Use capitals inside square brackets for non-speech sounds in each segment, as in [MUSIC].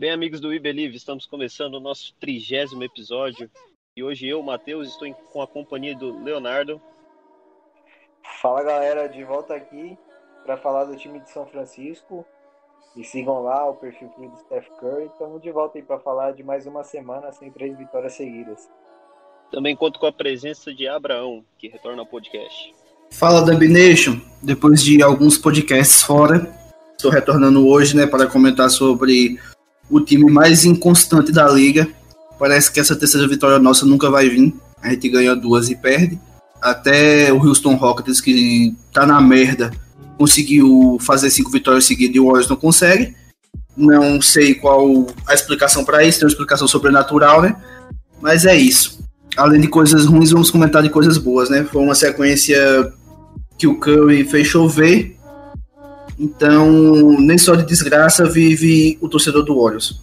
Bem, amigos do We Believe, estamos começando o nosso trigésimo episódio. E hoje eu, Matheus, estou em- com a companhia do Leonardo. Fala galera, de volta aqui para falar do time de São Francisco. Me sigam lá, o perfil free do Steph Curry. Estamos de volta aí para falar de mais uma semana sem três vitórias seguidas. Também conto com a presença de Abraão, que retorna ao podcast. Fala Dub Nation, depois de alguns podcasts fora, estou retornando hoje, né, para comentar sobre o time mais inconstante da liga. Parece que essa terceira vitória nossa nunca vai vir. A gente ganha duas e perde. Até o Houston Rockets, que tá na merda, conseguiu fazer cinco vitórias seguidas e o Warriors não consegue. Não sei qual a explicação para isso, tem uma explicação sobrenatural, né? Mas é isso. Além de coisas ruins, vamos comentar de coisas boas, né? Foi uma sequência que o Curry fez chover. Então, nem só de desgraça vive o torcedor do Warriors.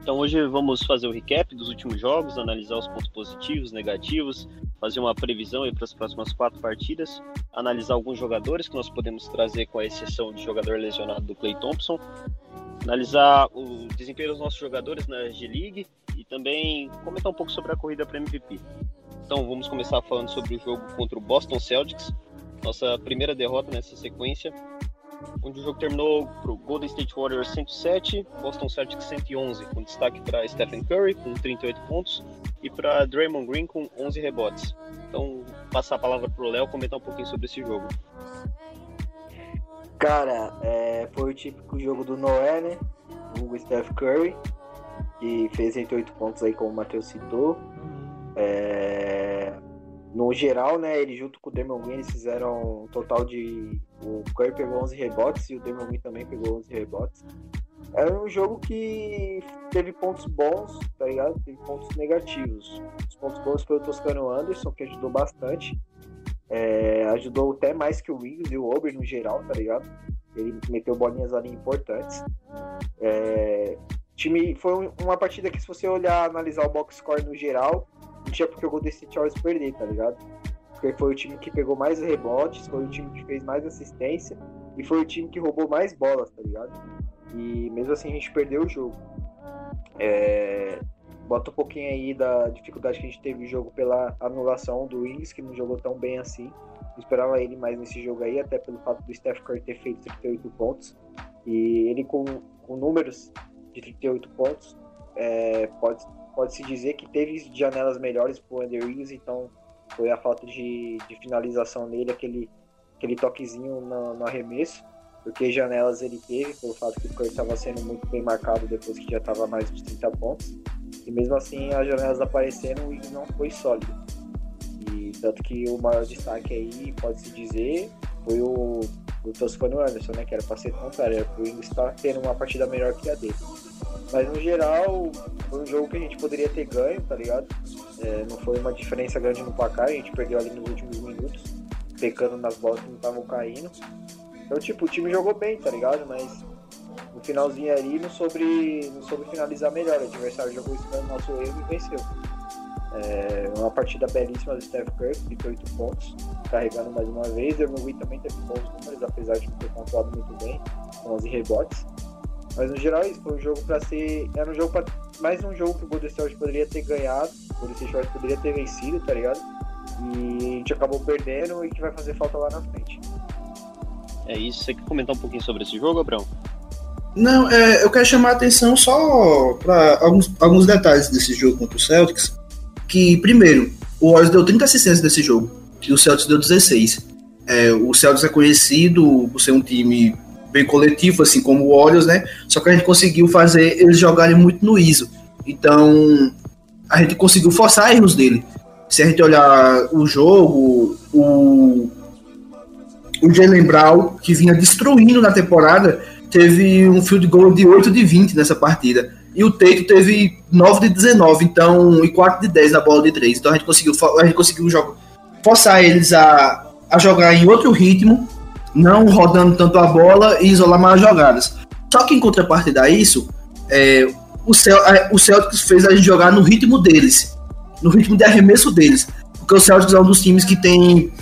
Então hoje vamos fazer o recap dos últimos jogos, analisar os pontos positivos, negativos, fazer uma previsão para as próximas quatro partidas, analisar alguns jogadores que nós podemos trazer com a exceção de jogador lesionado do Clay Thompson, analisar o desempenho dos nossos jogadores na G-League e também comentar um pouco sobre a corrida para MVP. Então vamos começar falando sobre o jogo contra o Boston Celtics, nossa primeira derrota nessa sequência, onde o jogo terminou para o Golden State Warriors 107, Boston Celtics 111, com destaque para Stephen Curry com 38 pontos e para Draymond Green com 11 rebotes. Então, passar a palavra para o Léo comentar um pouquinho sobre esse jogo. Cara, é, foi o típico jogo do Noé, né? O Steph Curry, que fez 108 pontos aí, como o Matheus citou. É, no geral, né, ele junto com o Damon Green, fizeram um total de... O Curry pegou 11 rebotes e o Damon Green também pegou 11 rebotes. Era um jogo que teve pontos bons, tá ligado? Teve pontos negativos. Os pontos bons foi o Toscano Anderson, que ajudou bastante. É, ajudou até mais que o Wiggins e o Ober no geral, tá ligado? Ele meteu bolinhas ali importantes. É, time foi um- uma partida que se você olhar, analisar o box score no geral, não tinha porque o Golden State Warriors perder, tá ligado? Porque foi o time que pegou mais rebotes, foi o time que fez mais assistência e foi o time que roubou mais bolas, tá ligado? E mesmo assim a gente perdeu o jogo. É, bota um pouquinho aí da dificuldade que a gente teve no jogo pela anulação do Wings, que não jogou tão bem assim. Eu esperava ele mais nesse jogo aí, até pelo fato do Steph Curry ter feito 38 pontos. E ele com, com números de 38 pontos, é, pode, pode se dizer que teve janelas melhores pro Andrew Wiggins, então foi a falta de, de finalização nele, aquele, aquele toquezinho no, no arremesso, porque janelas ele teve, pelo fato que o Curry estava sendo muito bem marcado depois que já estava mais de 30 pontos. E mesmo assim, as janelas apareceram e não foi sólido. E tanto que o maior destaque aí, pode-se dizer, foi o, o Toscano Anderson, né? Que era pra ser contrário, era pro Wiggins estar tendo uma partida melhor que a dele. Mas no geral, foi um jogo que a gente poderia ter ganho, tá ligado? É, não foi uma diferença grande no placar, a gente perdeu ali nos últimos minutos, pecando nas bolas que não estavam caindo. Então, tipo, o time jogou bem, tá ligado? Mas no finalzinho ali não soube, não soube finalizar melhor. O adversário jogou isso no nosso erro e venceu. É uma partida belíssima do Steph Curry, 38 pontos, carregando mais uma vez. O Dermot também teve bons números, apesar de não ter controlado muito bem, com 11 rebotes. Mas no geral isso foi um jogo para ser. Era um jogo pra, mais um jogo que o Golden State poderia ter ganhado, o Golden State Warriors poderia ter vencido, tá ligado? E a gente acabou perdendo e que vai fazer falta lá na frente. É isso. Você quer comentar um pouquinho sobre esse jogo, Abraão? Não, é, eu quero chamar a atenção só para alguns, alguns detalhes desse jogo contra o Celtics. Que, primeiro, o Warriors deu 30 assistências nesse jogo, e o Celtics deu 16. É, o Celtics é conhecido por ser um time bem coletivo, assim como o Warriors, né? Só que a gente conseguiu fazer eles jogarem muito no ISO. Então, a gente conseguiu forçar erros dele. Se a gente olhar o jogo, o, o Jalen Brown, que vinha destruindo na temporada, teve um field goal de 8 de 20 nessa partida. E o Teito teve 9 de 19, então, e 4 de 10 na bola de 3. Então a gente conseguiu, a gente conseguiu jogar, forçar eles a, a jogar em outro ritmo, não rodando tanto a bola e isolar mais jogadas. Só que em contrapartida a isso, é, o, Cel o Celtics fez a gente jogar no ritmo deles, no ritmo de arremesso deles. Porque o Celtics é um dos times que tem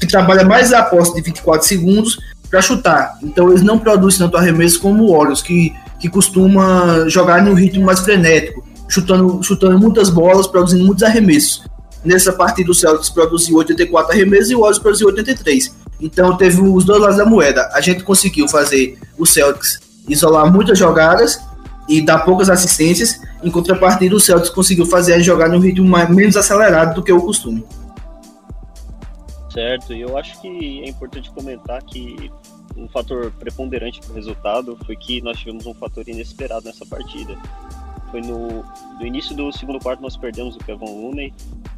que trabalha mais a posse de 24 segundos para chutar. Então eles não produzem tanto arremesso como o Warriors, que, que costuma jogar em um ritmo mais frenético, chutando, chutando muitas bolas, produzindo muitos arremessos. Nessa partida o Celtics produziu 84 arremessos e o Warriors produziu 83. Então teve os dois lados da moeda. A gente conseguiu fazer o Celtics isolar muitas jogadas e dar poucas assistências, em contrapartida o Celtics conseguiu fazer a jogar num ritmo mais, menos acelerado do que o costume. Certo, e eu acho que é importante comentar que um fator preponderante para o resultado foi que nós tivemos um fator inesperado nessa partida. Foi no, no início do segundo quarto nós perdemos o Kevin Looney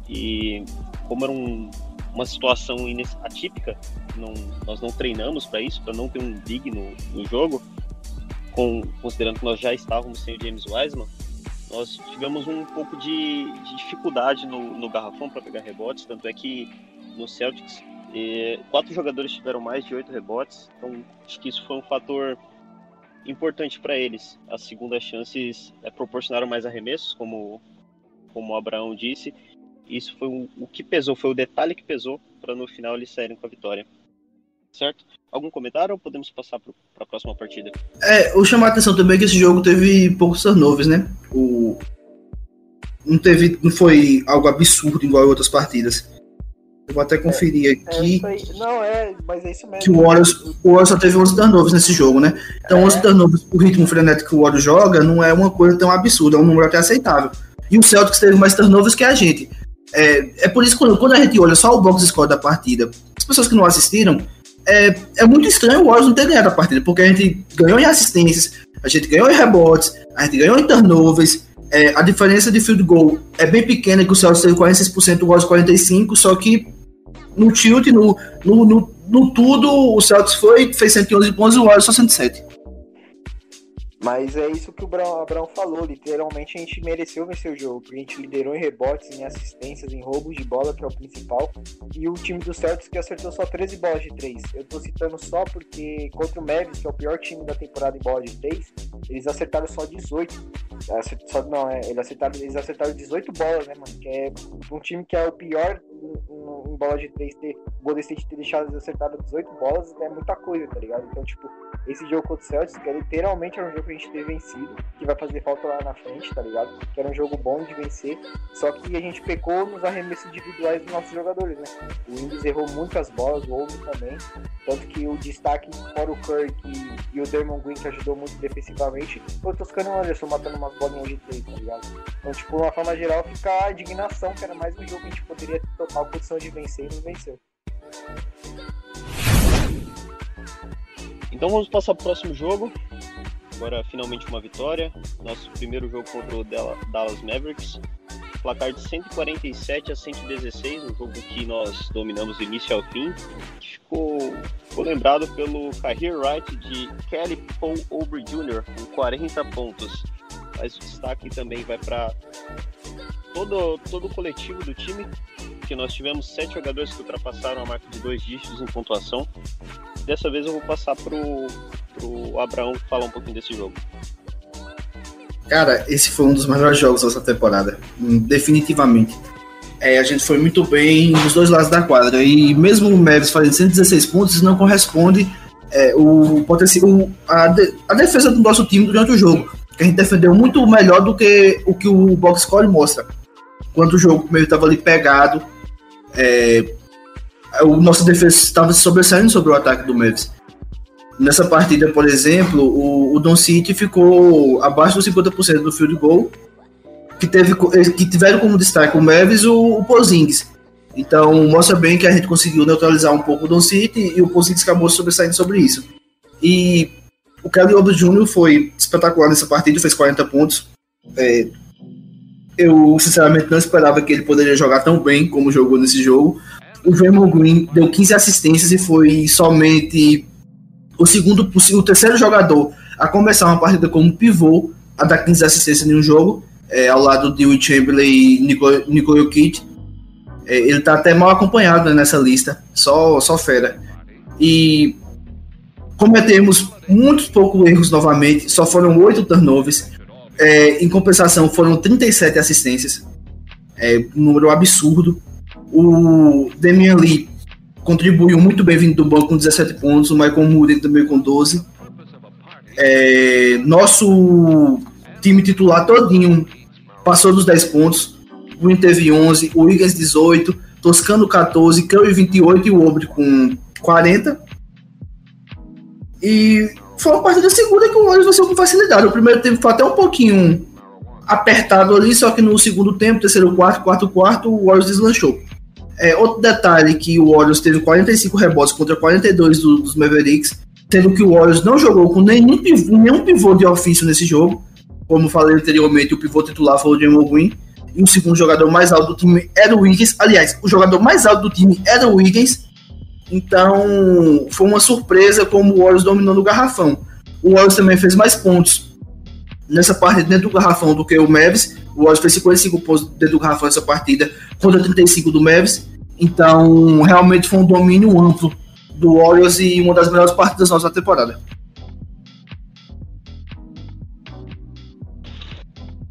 e como era um, uma situação atípica, não, nós não treinamos para isso, para não ter um big no, no jogo, com, considerando que nós já estávamos sem o James Wiseman, nós tivemos um pouco de, de dificuldade no, no garrafão para pegar rebotes, tanto é que no Celtics e, quatro jogadores tiveram mais de oito rebotes, então acho que isso foi um fator importante para eles. As segundas chances é, proporcionaram mais arremessos, como, como o Abraão disse. Isso foi o que pesou, foi o detalhe que pesou para no final eles saírem com a vitória certo? Algum comentário ou podemos passar para a próxima partida? É, o chamar a atenção também é que esse jogo teve poucos turnovers, né? O... Não teve, não foi algo absurdo igual a outras partidas. Eu vou até conferir é, aqui. É não, é, mas é isso mesmo. Que o Warriors, o Warriors só teve 11 turnovers nesse jogo, né? Então, é. 11 turnovers, o ritmo frenético que o Warriors joga não é uma coisa tão absurda, é um número até aceitável. E o Celtics teve mais turnovers que a gente. É, é por isso que quando, quando a gente olha só o box score da partida, as pessoas que não assistiram, é, é muito estranho o Warriors não ter ganhado a partida, porque a gente ganhou em assistências, a gente ganhou em rebotes, a gente ganhou em turnovers, é, a diferença de field goal é bem pequena, que o Celtics teve 46%, o Warriors 45%, só que no tilt, no, no, no, no tudo, o Celtics foi, fez 111 pontos e o Warriors só 107. Mas é isso que o Abraão falou, literalmente a gente mereceu vencer o jogo, porque a gente liderou em rebotes, em assistências, em roubos de bola, que é o principal, e o time do Celtics que acertou só 13 bolas de 3. Eu tô citando só porque contra o Mavis, que é o pior time da temporada em bola de 3, eles acertaram só 18. Só, não, é, eles, acertaram, eles acertaram 18 bolas, né, mano? Que é um time que é o pior em, em bola de 3 ter o Golden State ter deixado acertar 18 bolas é muita coisa, tá ligado? Então, tipo, esse jogo contra o Celtics, que é literalmente era um jogo que a gente ter vencido, que vai fazer falta lá na frente, tá ligado? Que era um jogo bom de vencer, só que a gente pecou nos arremessos individuais dos nossos jogadores, né? O Indies errou muitas bolas, o Ouro também, tanto que o destaque fora o Kirk e, e o Dermon Green, que ajudou muito defensivamente, foi o Toscano Anderson matando umas bolinhas de três, tá ligado? Então, tipo, de uma forma geral, fica a indignação, que era mais um jogo que a gente poderia ter total condição de vencer e não venceu. Então vamos passar para o próximo jogo. Agora finalmente uma vitória. Nosso primeiro jogo contra o Dallas Mavericks. Placar de 147 a 116, um jogo que nós dominamos do início ao fim. Ficou, ficou lembrado pelo career right de Kelly Paul Ober Jr. com 40 pontos. Mas o destaque também vai para todo, todo o coletivo do time, que nós tivemos sete jogadores que ultrapassaram a marca de dois dígitos em pontuação. Dessa vez eu vou passar pro, pro Abraão falar um pouquinho desse jogo. Cara, esse foi um dos melhores jogos dessa temporada, hum, definitivamente. É, a gente foi muito bem dos dois lados da quadra. E mesmo o Mavis fazendo 116 pontos, não corresponde é, o, o, a, de, a defesa do nosso time durante o jogo. Que a gente defendeu muito melhor do que o que o box score mostra. Quando o jogo meio estava ali pegado, é, o nosso defesa estava sobressaindo sobre o ataque do Mavis. Nessa partida, por exemplo, o, o Don City ficou abaixo dos 50% do field goal, que, teve, que tiveram como destaque o Mavis e o, o Pozingis. Então, mostra bem que a gente conseguiu neutralizar um pouco o Don City e o Pozingis acabou sobressaindo sobre isso. E o Kelly Odo Jr. foi espetacular nessa partida, fez 40 pontos. É, eu, sinceramente, não esperava que ele poderia jogar tão bem como jogou nesse jogo o Draymond Green deu 15 assistências e foi somente o segundo, o terceiro jogador a começar uma partida como pivô, a dar 15 assistências em um jogo, é, ao lado de Will Chamberlain e Nicole, Nicole Jokic. É, ele está até mal acompanhado né, nessa lista, só, só fera. E cometemos muitos poucos erros novamente, só foram oito turnovers. É, em compensação, foram 37 assistências, é, um número absurdo. O Damian Lee contribuiu muito bem vindo do banco com 17 pontos, o Michael Moody também com 12. É, nosso time titular todinho passou dos 10 pontos. O Inter teve 11, o Wiggins 18, Toscano 14, Curry 28 e o Obre com 40. E foi uma partida segura que o Warriors venceu com facilidade. O primeiro tempo foi até um pouquinho apertado ali, só que no segundo tempo, terceiro quarto, quarto quarto, o Warriors deslanchou. É, outro detalhe que o Warriors teve 45 rebotes contra 42 do, dos Mavericks, tendo que o Warriors não jogou com nenhum pivô, nenhum pivô de ofício nesse jogo. Como falei anteriormente, o pivô titular foi o Draymond Green. E o segundo jogador mais alto do time era o Wiggins. Aliás, o jogador mais alto do time era o Wiggins. Então, foi uma surpresa como o Warriors dominou no garrafão. O Warriors também fez mais pontos nessa partida dentro do garrafão do que o Mavis. O Warriors fez 55 pontos dentro do garrafão nessa partida contra 35 do Mavis. Então, realmente foi um domínio amplo do Warriors e uma das melhores partidas nossas da temporada.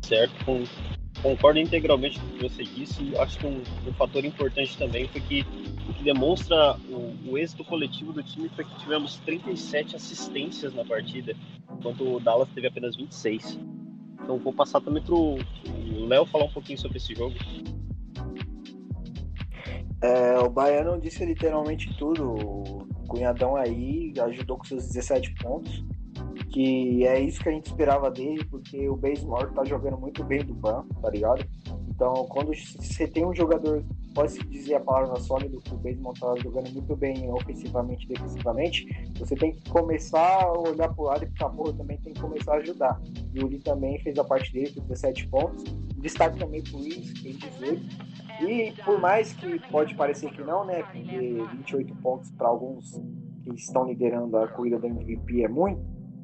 Certo, concordo integralmente com o que você disse. Acho que um, um fator importante também foi que o que demonstra o, o, êxito coletivo do time foi que tivemos 37 assistências na partida, enquanto o Dallas teve apenas 26. Então vou passar também para o Léo falar um pouquinho sobre esse jogo. É, o Baiano disse literalmente tudo. O Cunhadão aí ajudou com seus 17 pontos. Que é isso que a gente esperava dele, porque o Basemore tá jogando muito bem do banco, tá ligado? Então, quando você tem um jogador, pode-se dizer a palavra sólida, que o Basemore tá jogando muito bem ofensivamente e defensivamente, você tem que começar a olhar pro lado e ficar, pô, também tem que começar a ajudar. E o Lee também fez a parte dele com 17 pontos. Destaque também pro Luiz, tem 18 e por mais que pode parecer que não, né? Porque 28 pontos para alguns que estão liderando a corrida do MVP é muito,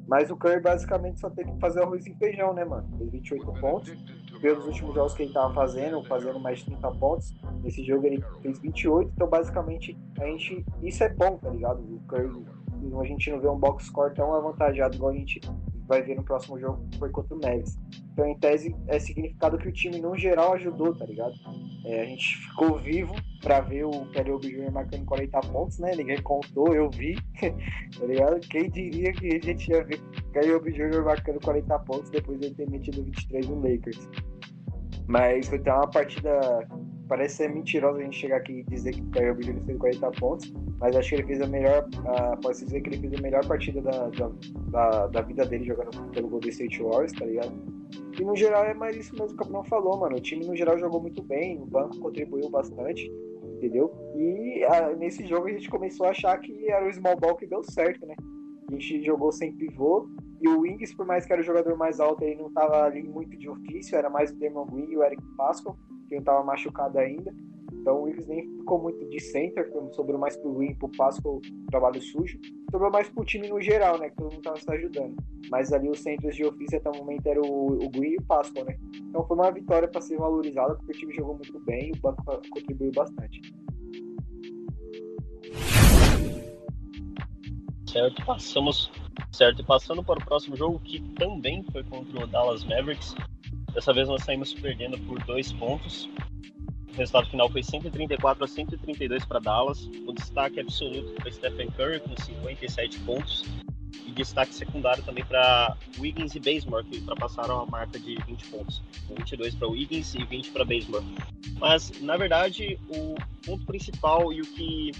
mas o Curry basicamente só teve que fazer arroz e feijão, né, mano? Fez 28 pontos. Pelos últimos jogos que ele tava fazendo, fazendo mais de 30 pontos. Nesse jogo ele fez 28, então basicamente a gente. Isso é bom, tá ligado? O Curry, a gente não vê um box score tão avantajado igual a gente vai ver no próximo jogo, que foi contra o Neves. Então, em tese, é significado que o time, no geral, ajudou, tá ligado? É, a gente ficou vivo para ver o Kelly Jr. marcando 40 pontos, né? Ninguém contou, eu vi, [LAUGHS] tá ligado? Quem diria que a gente ia ver Kelly Jr. marcando 40 pontos depois de ele ter metido 23 no Lakers. Mas foi uma partida. Parece ser mentiroso a gente chegar aqui e dizer que o Kyrie Irving fez 40 pontos, mas acho que ele fez a melhor. Uh, pode dizer que ele fez a melhor partida da, da, da, da, vida dele jogando pelo Golden State Warriors, tá ligado? E no geral é mais isso mesmo que o Capitão falou, mano. O time no geral jogou muito bem, o banco contribuiu bastante, entendeu? E nesse jogo a gente começou a achar que era o small ball que deu certo, né? A gente jogou sem pivô, e o Wings, por mais que era o jogador mais alto, ele não estava ali muito de ofício, era mais o Damon Green e o Eric Pascal, que não estava machucado ainda. Então o Wings nem ficou muito de center, sobrou mais pro Green pro Pascal trabalho sujo. Sobrou mais pro time no geral, né? Que todo mundo estava se ajudando. Mas ali os centros de ofício até o momento era o, o Green e o Pascal, né? Então foi uma vitória para ser valorizada, porque o time jogou muito bem e o banco contribuiu bastante. Certo, passamos Certo, e passando para o próximo jogo, que também foi contra o Dallas Mavericks. Dessa vez nós saímos perdendo por dois pontos. O resultado final foi 134 a 132 para Dallas. O destaque absoluto foi Stephen Curry com 57 pontos. E destaque secundário também para Wiggins e Bazemore, que ultrapassaram a marca de 20 pontos. 22 para Wiggins e 20 para Bazemore. Mas, na verdade, o ponto principal e o que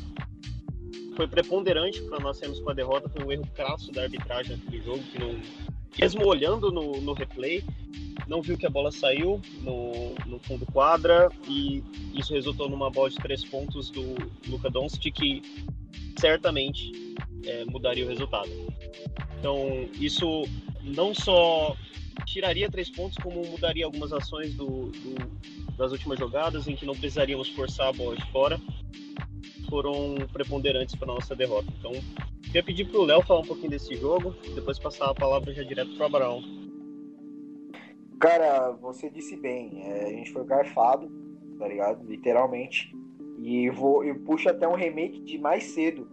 foi preponderante para nós sermos com a derrota, foi um erro crasso da arbitragem naquele jogo, que não, mesmo olhando no, no replay, não viu que a bola saiu no, no fundo quadra e isso resultou numa bola de três pontos do Luca Doncic que certamente é, mudaria o resultado. Então isso não só tiraria três pontos, como mudaria algumas ações do, do, das últimas jogadas em que não precisaríamos forçar a bola de fora foram preponderantes para nossa derrota. Então, queria pedir para o Léo falar um pouquinho desse jogo, depois passar a palavra já direto para o Abraão. Cara, você disse bem, é, a gente foi garfado, tá ligado? Literalmente. E vou, eu puxo até um remake de mais cedo.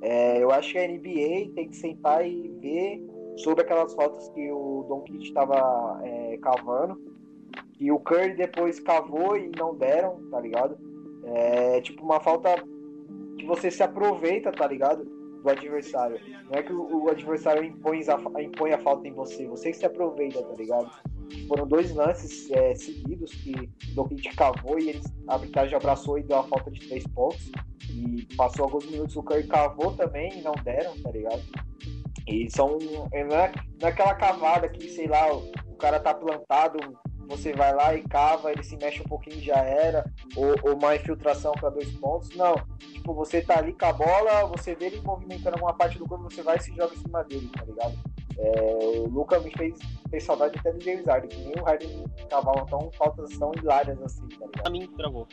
É, eu acho que a NBA tem que sentar e ver sobre aquelas faltas que o Don Kit estava é, cavando. E o Curry depois cavou e não deram, tá ligado? É tipo uma falta que você se aproveita, tá ligado? Do adversário. Não é que o, o adversário impõe a, impõe a falta em você, você que se aproveita, tá ligado? Foram dois lances é, seguidos que o Dokic cavou e eles, a arbitragem abraçou e deu a falta de três pontos. E passou alguns minutos, o Curry cavou também e não deram, tá ligado? E são. Não é, não é aquela cavada que, sei lá, o, o cara tá plantado, você vai lá e cava, ele se mexe um pouquinho e já era, ou, ou uma infiltração para dois pontos. Não. Tipo, você tá ali com a bola, você vê ele movimentando alguma parte do corpo, você vai e se joga em cima dele, tá ligado? É, o Luca me fez, fez saudade até do James Harden, que nem o Harden cavavam tão faltas tão hilárias assim, tá ligado? A mim travou.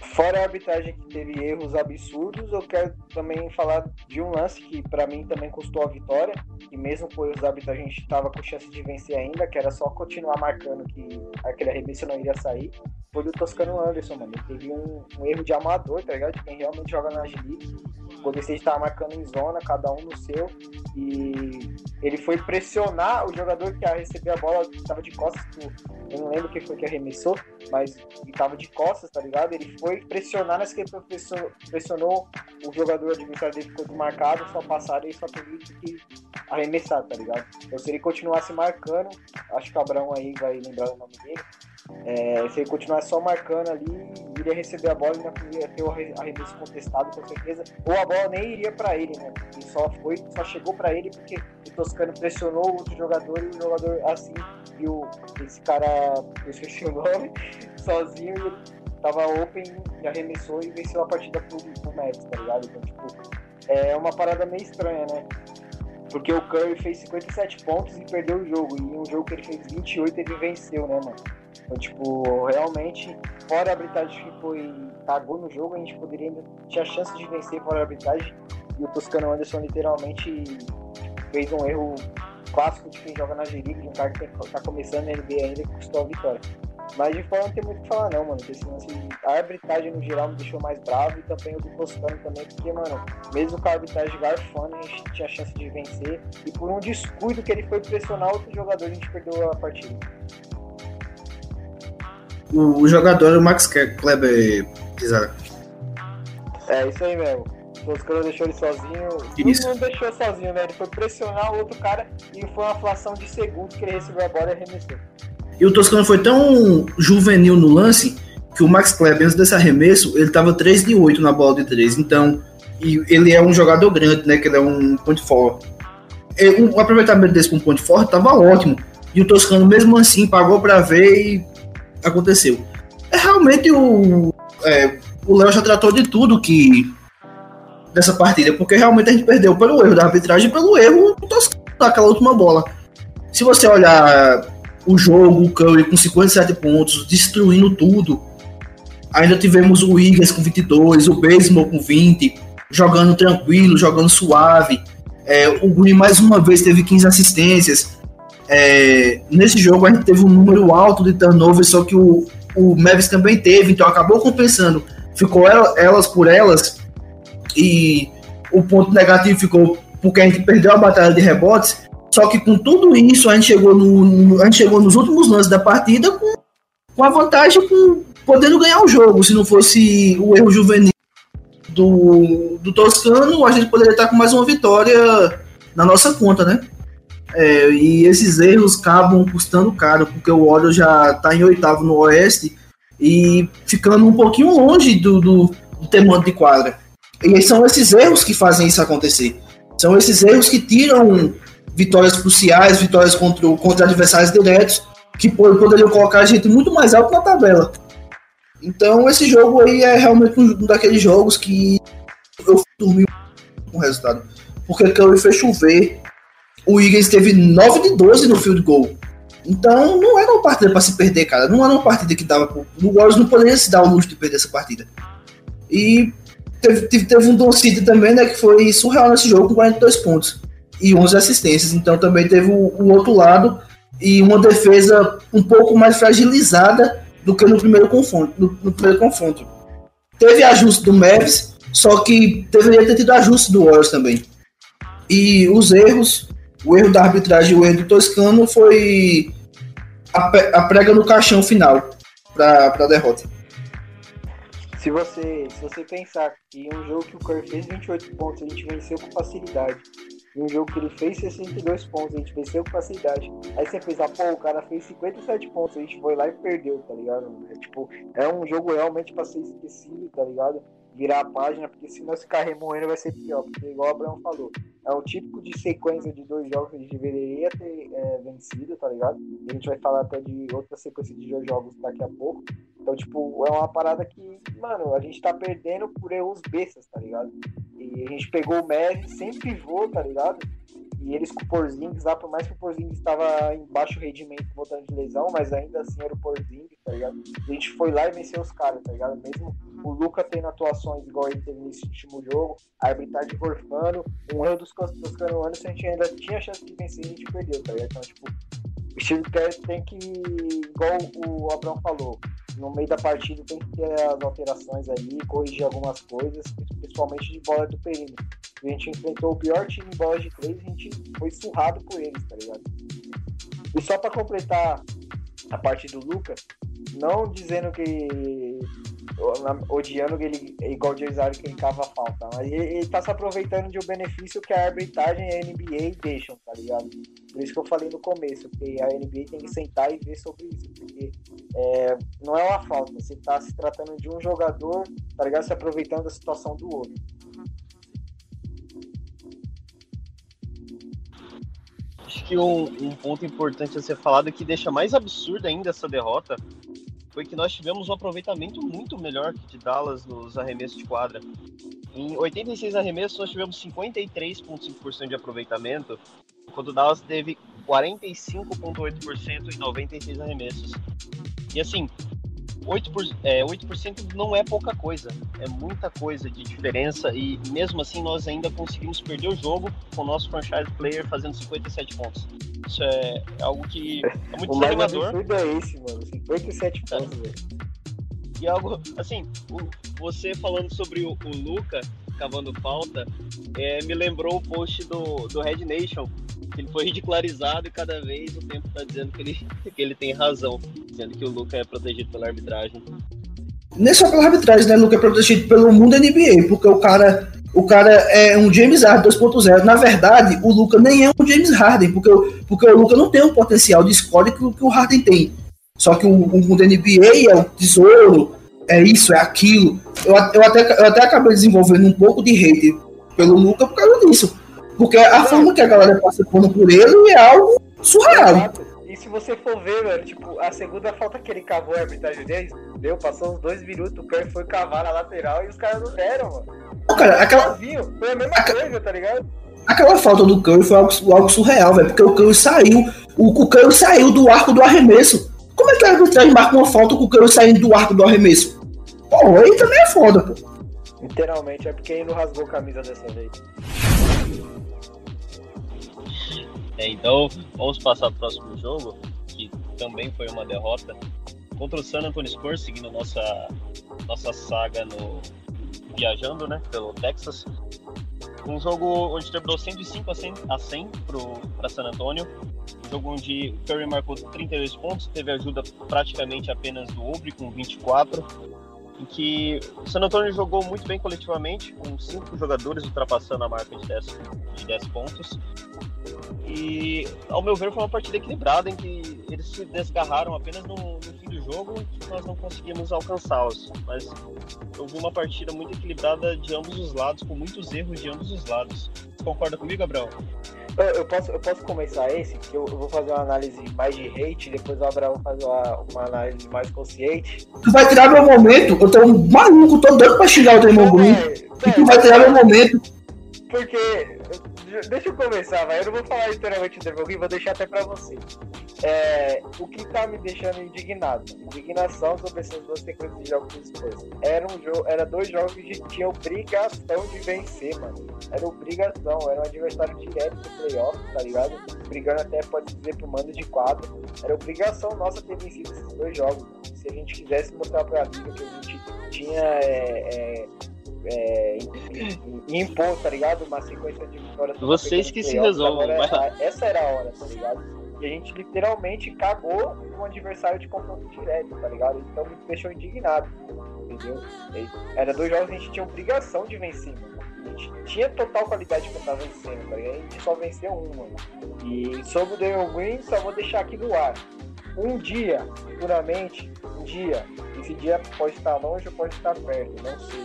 Fora a arbitragem que teve erros absurdos, eu quero também falar de um lance que para mim também custou a vitória, e mesmo com erros arbitragem a gente estava com chance de vencer ainda, que era só continuar marcando que aquele arremesso não iria sair, foi do Toscano Anderson, mano. Ele teve um, um, erro de amador, tá ligado? De quem realmente joga na G-League. O Golden State tava marcando em zona, cada um no seu, e ele foi pressionar o jogador que ia receber a bola, tava de costas, eu não lembro quem foi que arremessou, mas ele tava de costas, tá ligado? Ele foi pressionar, nessa que ele pressionou o jogador adversário dele ficou desmarcado, só passaram e só teve que arremessar, tá ligado? Então se ele continuasse marcando, acho que o Abrão aí vai lembrar o nome dele, é, se ele continuasse só marcando ali, iria receber a bola e ia ter o arremesso contestado com certeza, ou a bola nem iria para ele, né? Porque só foi, só chegou para ele porque o Toscano pressionou o outro jogador e o jogador assim viu esse cara, eu [LAUGHS] esqueci o nome, [LAUGHS] sozinho e ele tava open e arremessou e venceu a partida pro, pro Mets, tá ligado? Então, tipo, é uma parada meio estranha, né? Porque o Curry fez 57 pontos e perdeu o jogo. E um jogo que ele fez 28, ele venceu, né, mano? Então, tipo, realmente, fora a arbitragem que foi. cagou no jogo, a gente poderia ainda. tinha chance de vencer fora a arbitragem. E o Toscano Anderson literalmente fez um erro clássico de quem joga na G-League, de um cara que tá começando na NBA ainda que custou a vitória. Mas de fora não tem muito o que falar não, mano. Esse lance, a arbitragem no geral me deixou mais bravo e também o do Toscano também, porque, mano, mesmo com a arbitragem garfando, a gente tinha chance de vencer. E por um descuido que ele foi pressionar outro jogador, a gente perdeu a partida o, o jogador é o Max Kleber Pizarro. É, isso aí mesmo. O Toscano deixou ele sozinho. Isso. Não deixou sozinho, né? Ele foi pressionar o outro cara e foi uma flação de segundo que ele recebeu a bola e arremessou. E o Toscano foi tão juvenil no lance que o Max Kleber, antes desse arremesso, ele tava 3 de 8 na bola de 3. Então, e ele é um jogador grande, né? Que ele é um point forward. O aproveitamento desse com um point forward tava ótimo. E o Toscano, mesmo assim, pagou para ver e aconteceu. É realmente o. É, o Léo já tratou de tudo que. dessa partida, porque realmente a gente perdeu pelo erro da arbitragem e pelo erro daquela última bola. Se você olhar o jogo, o Curry com 57 pontos, destruindo tudo. Ainda tivemos o Wiggins com 22, o Baseball com 20, jogando tranquilo, jogando suave. É, o Green mais uma vez teve 15 assistências. É, nesse jogo a gente teve um número alto de turnovers, só que o, o Mavis também teve, então acabou compensando. Ficou elas por elas, e o ponto negativo ficou porque a gente perdeu a batalha de rebotes. Só que com tudo isso, a gente chegou, no, a gente chegou nos últimos lances da partida com, com a vantagem, com, podendo ganhar o jogo. Se não fosse o erro juvenil do, do Toscano, a gente poderia estar com mais uma vitória na nossa conta, né? É, e esses erros acabam custando caro, porque o Warriors já está em oitavo no Oeste e ficando um pouquinho longe do, do, do de quadra. E são esses erros que fazem isso acontecer. São esses erros que tiram vitórias cruciais, vitórias contra, contra adversários diretos, que poderiam colocar a gente muito mais alto na tabela. Então esse jogo aí é realmente um daqueles jogos que eu dormi com o resultado. Porque Curry fez chover o Eagles teve 9 de 12 no field goal. Então não era uma partida para se perder, cara. Não era uma partida que dava. O Warriors não poderia se dar o luxo de perder essa partida. E teve, teve, teve um Don City também, né, que foi surreal nesse jogo com 42 pontos e 11 assistências. Então também teve o, o outro lado e uma defesa um pouco mais fragilizada do que no primeiro confronto. No, no primeiro confronto. Teve ajuste do Mavs, só que deveria ter tido ajuste do Warriors também. E os erros, o erro da arbitragem e o erro do Toscano foi a, prega no caixão final para a derrota. Se você, se você pensar que um jogo que o Curry fez 28 pontos, a gente venceu com facilidade. Em um jogo que ele fez 62 pontos, a gente venceu com facilidade. Aí você pensa, pô, o cara fez 57 pontos, a gente foi lá e perdeu, tá ligado? É, tipo, é um jogo realmente pra ser esquecido, tá ligado? Virar a página, porque se nós ficar remoendo vai ser pior, porque igual o Abraão falou, é um típico de sequência de dois jogos que a gente deveria ter é, vencido, tá ligado? E a gente vai falar até de outra sequência de dois jogos daqui a pouco. Então, tipo, é uma parada que, mano, a gente tá perdendo por erros bestas, tá ligado? E a gente pegou o Messi sem pivô, tá ligado? E eles com o Porzingis lá, por mais que o Porzingis estava em baixo rendimento voltando de lesão, mas ainda assim era o Porzingis, tá ligado? A gente foi lá e venceu os caras, tá ligado? Mesmo o Luca tendo atuações igual ele teve nesse último jogo, a arbitragem gorfando, um erro dos, dos canuanos, a gente ainda tinha chance de vencer a gente perdeu, tá ligado? Então, tipo, o Steve Kerr tem que, igual o Abrão falou, no meio da partida tem que ter as alterações aí, corrigir algumas coisas, principalmente de bola do perímetro. A gente enfrentou o pior time em bola de três e a gente foi surrado por eles, tá ligado? E só para completar a parte do Luca, não dizendo que odiando que ele igual o James Harden que ele cava falta, mas ele, ele tá se aproveitando de um benefício que a arbitragem e a NBA deixam, tá ligado? Por isso que eu falei no começo, que a NBA tem que sentar e ver sobre isso, porque é, não é uma falta, você tá se tratando de um jogador, tá ligado? Se aproveitando da situação do outro. Acho que um, um ponto importante a ser falado que deixa mais absurda ainda essa derrota foi que nós tivemos um aproveitamento muito melhor que de Dallas nos arremessos de quadra. Em 86 arremessos, nós tivemos 53,5% de aproveitamento, enquanto Dallas teve 45,8% em 96 arremessos. E assim, 8%, é, 8% não é pouca coisa, é muita coisa de diferença e mesmo assim nós ainda conseguimos perder o jogo com o nosso franchise player fazendo 57 pontos. Isso é, é algo que é muito o desanimador. O é esse, mano, 57 é. pontos, velho. E algo, assim, o, você falando sobre o, o Luca cavando falta, é, me lembrou o post do, do Red Nation, ele foi [LAUGHS] ridicularizado e cada vez o tempo está dizendo que ele, [LAUGHS] que ele tem razão, dizendo que o Luca é protegido pela arbitragem. Nem só pela arbitragem, né? Luca é protegido pelo mundo NBA, porque o cara, o cara é um James Harden 2.0. Na verdade, o Luca nem é um James Harden, porque, porque o Luca não tem o potencial de score que, que o Harden tem. Só que o, o mundo NBA é o tesouro, é isso, é aquilo. Eu, eu, até, eu até acabei desenvolvendo um pouco de hate pelo Luca por causa disso. Porque a forma que a galera passa por ele é algo surreal. E se você for ver, mano, tipo, a segunda falta que ele cavou a arbitragem dele, deu, passou uns dois minutos, o Curry foi cavar na lateral e os caras não deram, mano. Não, cara, aquela. Foi a mesma a... coisa, tá ligado? Aquela falta do Curry foi algo, algo surreal, velho, porque o Curry saiu, o, o Curry saiu do arco do arremesso. Como é que a arbitragem marca uma falta com o Curry saindo do arco do arremesso? Pô, aí também é foda, pô. Literalmente, é porque ele não rasgou a camisa dessa vez. É, então, vamos passar para o próximo jogo, que também foi uma derrota contra o San Antonio Spurs, seguindo nossa, nossa saga no viajando, né, pelo Texas. Um jogo onde terminou 105 a 100, a 100 para San Antonio. Um jogo onde Curry marcou 32 pontos, teve ajuda praticamente apenas do Obre com 24 em que o San Antonio jogou muito bem coletivamente, com cinco jogadores ultrapassando a marca de 10, de 10 pontos. E, ao meu ver, foi uma partida equilibrada em que eles se desgarraram apenas no, no fim do jogo que nós não conseguimos alcançá-los. Mas eu vi uma partida muito equilibrada de ambos os lados, com muitos erros de ambos os lados. Você concorda comigo, Gabriel? Eu, eu, posso, eu posso começar esse, que eu, eu, vou fazer uma análise mais de hate, depois o Abraão faz uma, uma análise mais consciente. Tu vai tirar meu momento? Eu tô maluco, tô doido pra xingar o Draymond Green. É, e tu vai tirar meu momento. Porque, deixa eu começar, vai. Eu não vou falar literalmente do Draymond Green, vou deixar até pra você. É, o que tá me deixando indignado? Indignação sobre essas duas sequências de jogos depois. Era um jogo, era dois jogos que tinha obrigação de vencer, mano. Era obrigação, era um adversário direto do playoff, tá ligado? Brigando até, pode dizer, pro mando de quadro. Era obrigação nossa ter vencido esses dois jogos. Se a gente quisesse mostrar pra liga que a gente tinha é, é, é, impor, tá ligado? Uma sequência de vitórias. Vocês que se resolvam. Essa era a hora, tá ligado? E a gente literalmente cagou um adversário de confronto direto, tá ligado? Então me deixou indignado, entendeu? Era dois jogos que a gente tinha obrigação de vencer, mano. A gente tinha total qualidade pra estar vencendo, tá ligado? A gente só venceu um, mano. E sobre o Daniel Green, só vou deixar aqui no ar. Um dia, puramente, um dia, esse dia pode estar longe ou pode estar perto, não sei.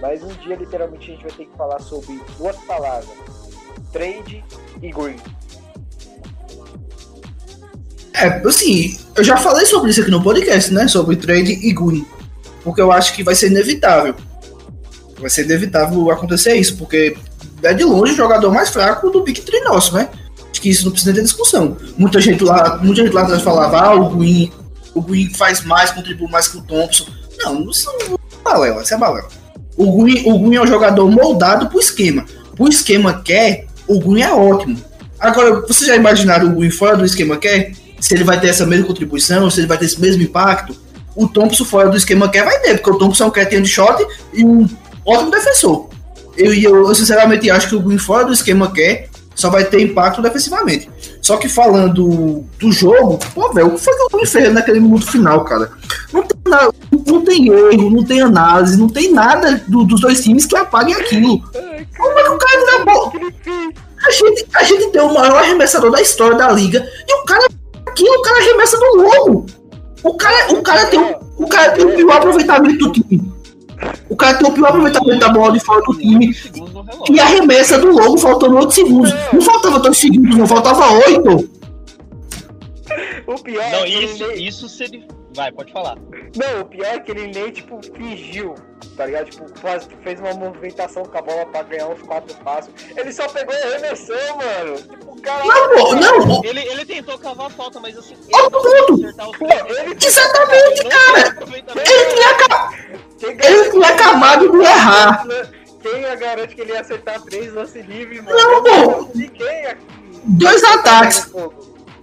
Mas um dia, literalmente, a gente vai ter que falar sobre duas palavras: trade e green. É, assim, eu já falei sobre isso aqui no podcast, né? Sobre trade e Green. Porque eu acho que vai ser inevitável. Vai ser inevitável acontecer isso, porque é de longe o jogador mais fraco do Big Tree nosso, né? Acho que isso não precisa ter discussão. Muita gente lá, muita gente lá atrás falava, ah, o Green, o Green faz mais, contribui mais que o Thompson. Não, isso é balela, isso é balela. O Green, o Green é um jogador moldado pro esquema. O esquema quer, o Green é ótimo. Agora, vocês já imaginaram o Green fora do esquema quer? Se ele vai ter essa mesma contribuição, se ele vai ter esse mesmo impacto. O Thompson fora do esquema quer vai ter, porque o Thompson é um cretinho de shot e um ótimo defensor. Eu, eu, eu sinceramente acho que o Green fora do esquema quer só vai ter impacto defensivamente. Só que falando do jogo, pô, velho, o que foi que o Green fez naquele minuto final, cara? Não tem, nada, não tem erro, não tem análise, não tem nada do, dos dois times que apaguem aquilo. Como é que o cara dá bola? A gente, a gente tem o maior arremessador da história da liga e o cara Aqui o cara arremessa do logo. O cara, o cara, tem, o cara tem o pior aproveitamento do time. O cara tem o pior aproveitamento da bola de fora do time. E arremessa do logo faltando 8 segundos. Não faltava 2 segundos, não faltava 8. O pior não, é isso, ele... isso se ele. Vai, pode falar. Não, o pior é que ele nem, tipo, fingiu, tá ligado? Tipo, faz, fez uma movimentação com a bola pra ganhar uns quatro passos. Ele só pegou e arremessou, mano. Tipo, caralho. Não, não. Ele, ele tentou cavar a falta, mas assim. Ele tudo. Ele, Exatamente, cara. Ele tinha, acabado. ele tinha acabado de errar. Quem garante que ele ia acertar três lance livre, mano? Não, pô. Dois ataques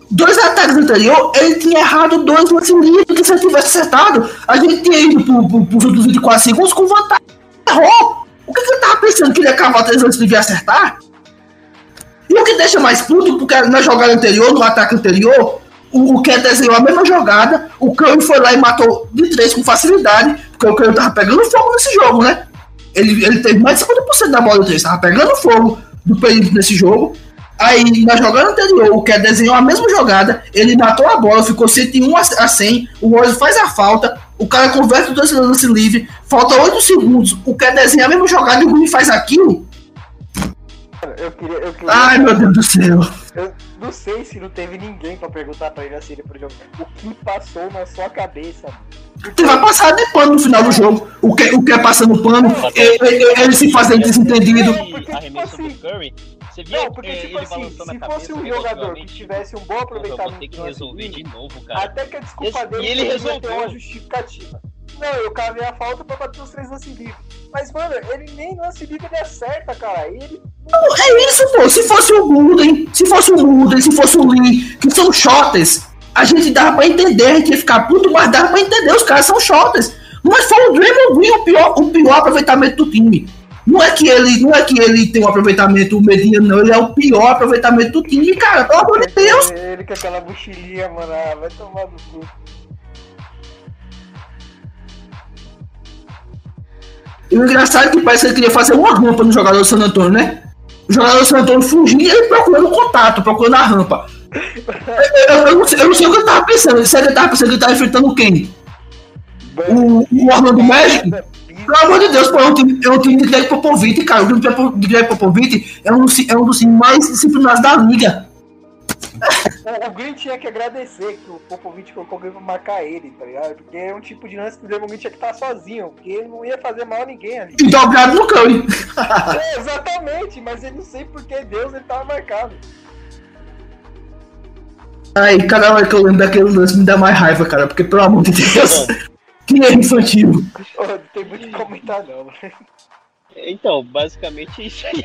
dois ataques anteriores, ele tinha errado dois lances livres, que se ele tivesse acertado, a gente tinha ido pro, pro, pros outros 24 segundos com vantagem. Errou! O que, que ele tava pensando? Que ele ia cavar três lances livres e acertar? E o que deixa mais puto, porque na jogada anterior, no ataque anterior, o, o Ken desenhou a mesma jogada, o Curry foi lá e matou de três com facilidade, porque o Curry tava pegando fogo nesse jogo, né? Ele, ele teve mais de 50% da bola de três, tava pegando fogo do período nesse jogo. Aí, na jogada anterior, o que desenhou a mesma jogada, ele matou a bola, ficou 101 a 100, o Warriors faz a falta, o cara converte o dois lance livre, falta 8 segundos, o que desenha a mesma jogada e o Green faz aquilo. Eu queria, eu queria... Ai, meu Deus do céu. Eu não sei se não teve ninguém pra perguntar pra ele assim pro jogo. O que passou na sua cabeça? Você vai passar de pano no final do jogo. O que, o que é passando pano, ele, ele, ele se fazendo desentendido. Arremesso do Curry você via não, porque, tipo assim, se fosse um jogador que tivesse um bom aproveitamento. Vou ter que resolver de novo, cara. Até que a desculpa Esse, dele e ele resolveu uma justificativa. Não, eu cavei a falta pra bater os três lance livre. Mas, mano, ele nem lance livre ele acerta, cara. Ele. Não, é isso, pô. Se fosse o Gooden, se fosse o Gooden, se fosse o Lee, que são shotters, a gente dava pra entender, a gente ia ficar puto, mas dava pra entender, os caras são shotters. Mas foi o Draymond Green o pior, o pior aproveitamento do time. Não é que ele, não é que ele tem um aproveitamento mediano, não. Ele é o pior aproveitamento do time, cara. Pelo amor de Deus. Ele com aquela mochilinha, mano. Ah, vai tomar no cu. E o engraçado é que parece que ele queria fazer uma rampa no jogador do San Antônio, né? O jogador do San Antônio fugia e ele procurando contato, procurando a rampa. Eu, eu, eu, não sei, eu, não sei, o que ele tava pensando. Se ele tava pensando que ele tava enfrentando quem? O, o Orlando Magic? Pelo amor de Deus, pô, é um time, é um time de Greg Popovich, cara. O time de Greg Popovich é um, é um dos mais disciplinados da liga. O, o Green tinha que agradecer que o Popovich colocou alguém pra marcar ele, tá ligado? Porque é um tipo de lance que o Green tinha que estar sozinho, porque ele não ia fazer mal a ninguém ali. E dobrado no Curry. é, exatamente, mas ele não sei por que Deus ele tava marcado. Ai, cada hora que eu lembro daquele lance me dá mais raiva, cara, porque pelo amor de Deus, que é infantil. não tem muito o que comentar, não. Então, basicamente isso aí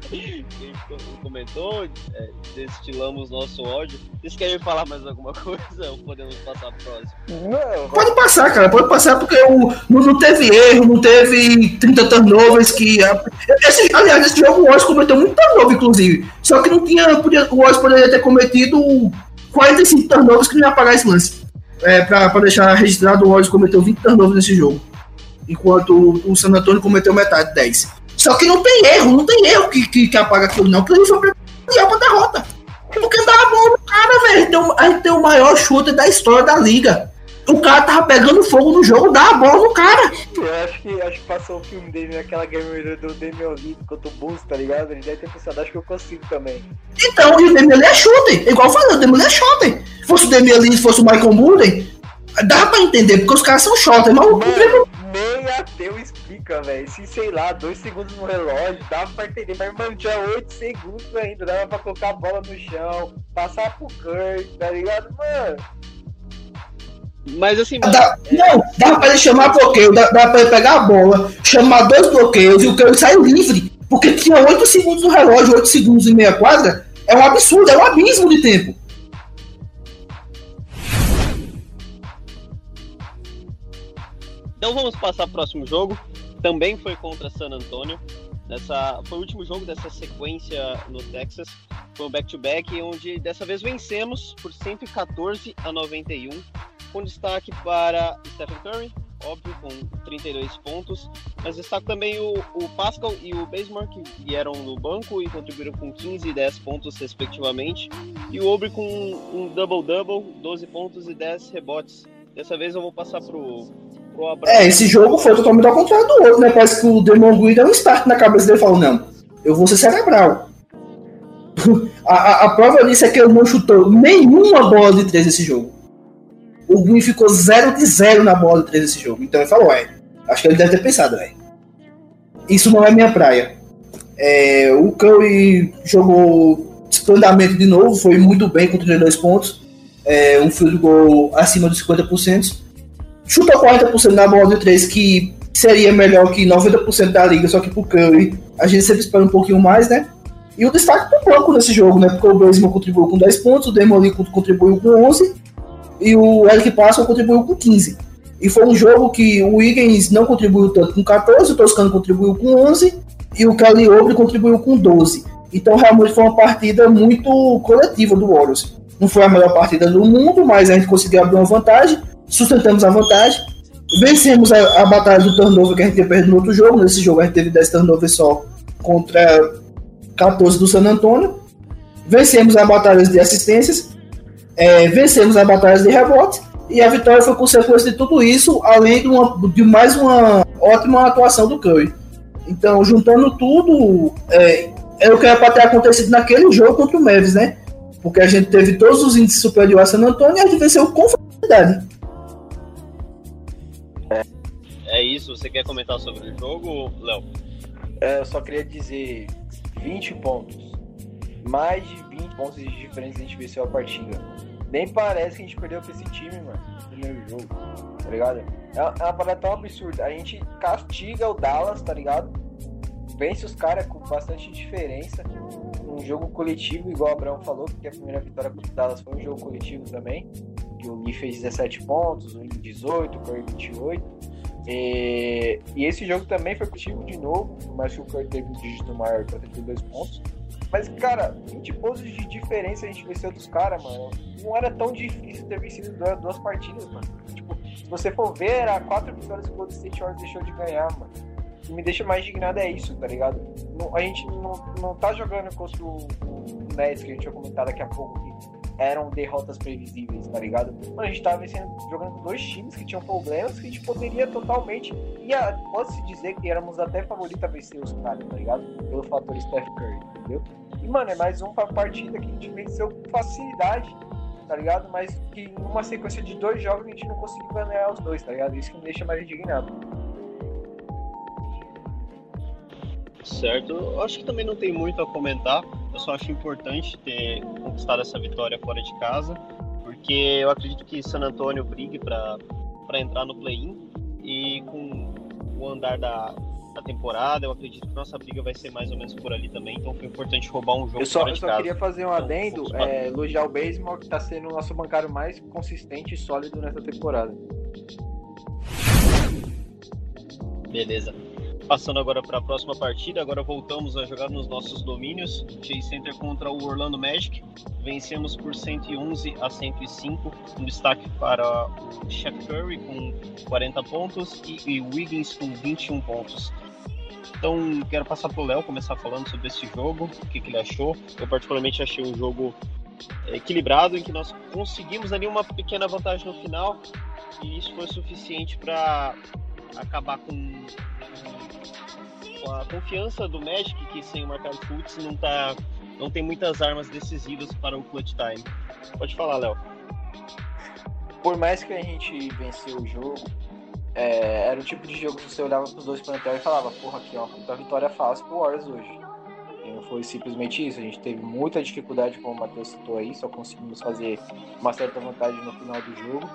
que a gente comentou, é, destilamos nosso ódio. Vocês querem falar mais alguma coisa ou podemos passar pro próximo? Não, pode passar, cara, pode passar porque o, não, não teve erro, não teve 30 turnovers que. Esse, aliás, esse jogo o Oz cometeu muito turnover, inclusive. Só que não tinha. Podia, o Oz poderia ter cometido 45 turnovers que não ia pagar esse lance. É, pra deixar registrado, o Oz cometeu 20 turnovers nesse jogo enquanto o San Antônio cometeu metade, 10. Só que não tem erro, não tem erro que, que, que apaga aquilo, não. Aquilo foi pra, pra derrota. Porque dava bom no cara, velho. A gente tem o maior chute da história da liga. O cara tava pegando fogo no jogo, dá a bola no cara. Eu acho que, acho que passou o filme dele naquela game do Lee contra o Bulls, tá ligado? Ele deve ter pensado, acho que eu consigo também. Então, e o Lee é shooter. Igual eu falei, o Lee é shooter. Se fosse o se fosse o Michael Mullen, dá pra entender, porque os caras são shooter, mas o Mano, nem ateu explica, velho. Se, sei lá, dois segundos no relógio, dava pra entender. Mas, mano, tinha oito segundos ainda. Dava pra colocar a bola no chão, passar pro Curry, tá ligado, mano? Mas assim, mano, dá, é... Não, dava pra ele chamar bloqueio, dava, dava pra ele pegar a bola, chamar dois bloqueios e o Curry sair livre. Porque tinha oito segundos no relógio, oito segundos em meia quadra. É um absurdo, é um abismo de tempo. Então vamos passar para o próximo jogo. Também foi contra San Antonio. Nessa, foi o último jogo dessa sequência no Texas. Foi um back-to-back, -back, onde dessa vez vencemos por 114 a 91, com destaque para Stephen Curry, óbvio, com 32 pontos. Mas destaco também o, o Pascal e o Basemore, que vieram no banco e contribuíram com 15 e 10 pontos, respectivamente. E o Obre com um double-double, 12 pontos e 10 rebotes. Dessa vez eu vou passar pro, é, esse jogo foi totalmente ao contrário do outro, né? Parece que o Demon Green deu um start na cabeça dele e falou: Não, eu vou ser cerebral. [LAUGHS] a, a, a, prova disso é que ele não chutou nenhuma bola de 3 nesse jogo. O Green ficou 0 de 0 na bola de 3 nesse jogo. Então ele falou: É, acho que ele deve ter pensado, é. Isso não é minha praia. É, o Curry jogou esplendamente de novo, foi muito bem com 32 pontos. É, um field goal acima dos 50% chuta 40% na bola de 3, que seria melhor que 90% da liga, só que pro Curry a gente sempre espera um pouquinho mais, né? E o destaque pro banco nesse jogo, né? Porque o Baseman contribuiu com 10 pontos, o Demoli contribuiu com 11 e o Eric Pascal contribuiu com 15. E foi um jogo que o Wiggins não contribuiu tanto com 14, o Toscano contribuiu com 11 e o Oubre contribuiu com 12. Então realmente foi uma partida muito coletiva do Warriors. Não foi a melhor partida do mundo, mas a gente conseguiu abrir uma vantagem sustentamos a vantagem, vencemos a, a batalha do turnover que a gente tinha perdido no outro jogo. Nesse jogo a gente teve 10 turnovers só contra 14 do San Antônio. Vencemos a batalha de assistências, é, vencemos a batalha de rebote e a vitória foi consequência de tudo isso, além de, uma, de mais uma ótima atuação do Curry. Então, juntando tudo, é, é o que era para ter acontecido naquele jogo contra o Mavis, né? Porque a gente teve todos os índices superiores a San Antônio e a gente venceu com facilidade. É isso, você quer comentar sobre o jogo, Léo? É, eu só queria dizer 20 pontos. Mais de 20 pontos de diferença a gente venceu a partida. Nem parece que a gente perdeu pra esse time, mano, no primeiro jogo, tá ligado? É uma, é uma parada tão absurda. A gente castiga o Dallas, tá ligado? Vence os caras com bastante diferença. Um jogo coletivo, igual o Abraão falou, porque a primeira vitória contra o Dallas foi um jogo coletivo também. Que o Lee fez 17 pontos, o Lee 18, o Curry 28. E, e esse jogo também foi positivo de novo, mas o Curry teve um dígito maior para 32 pontos. Mas, cara, 20 pontos de diferença a gente venceu dos caras, mano. Não era tão difícil ter vencido duas partidas, mano. Tipo, se você for ver, era quatro vitórias que o Golden State Warriors deixou de ganhar, mano. O que me deixa mais indignado é isso, tá ligado? Não, a gente não, não tá jogando contra o, o Nets, que a gente vai comentar daqui a pouco, eram derrotas previsíveis, tá ligado? Mano, a gente tava vencendo, jogando dois times que tinham problemas que a gente poderia totalmente. E pode-se dizer que éramos até favoritos a vencer os caras, tá ligado? Pelo fator Steph Curry, entendeu? E, mano, é mais uma partida que a gente venceu com facilidade, tá ligado? Mas que numa sequência de dois jogos a gente não conseguiu ganhar os dois, tá ligado? Isso que me deixa mais indignado. Certo, acho que também não tem muito a comentar Eu só acho importante ter conquistado essa vitória fora de casa, porque eu acredito que San Antonio brigue para entrar no play-in e com o andar da, da temporada, eu acredito que nossa briga vai ser mais ou menos por ali também, então foi importante roubar um jogo Eu só, fora eu de só casa. queria fazer um Então, adendo, vamos é, elogiar o Baseball, que tá sendo o nosso bancário mais consistente e sólido nessa temporada. Beleza. Passando agora para a próxima partida, agora voltamos a jogar nos nossos domínios. Chase Center contra o Orlando Magic. Vencemos por 111 a 105. Um destaque para o Shaq Curry com 40 pontos e, e Wiggins com 21 pontos. Então, quero passar para o Léo começar falando sobre esse jogo, o que, que ele achou. Eu, particularmente, achei um jogo é, equilibrado, em que nós conseguimos ali uma pequena vantagem no final, e isso foi suficiente para acabar com, a confiança do Magic, que sem o Marcelo Fultz não, tá, não tem muitas armas decisivas para o clutch time. Pode falar, Léo. Por mais que a gente venceu o jogo, é, era o tipo de jogo que você olhava pros dois plantel e falava, porra, aqui é uma puta vitória fácil pro Warriors hoje. E não foi simplesmente isso, a gente teve muita dificuldade, como o Matheus citou aí, só conseguimos fazer uma certa vantagem no final do jogo.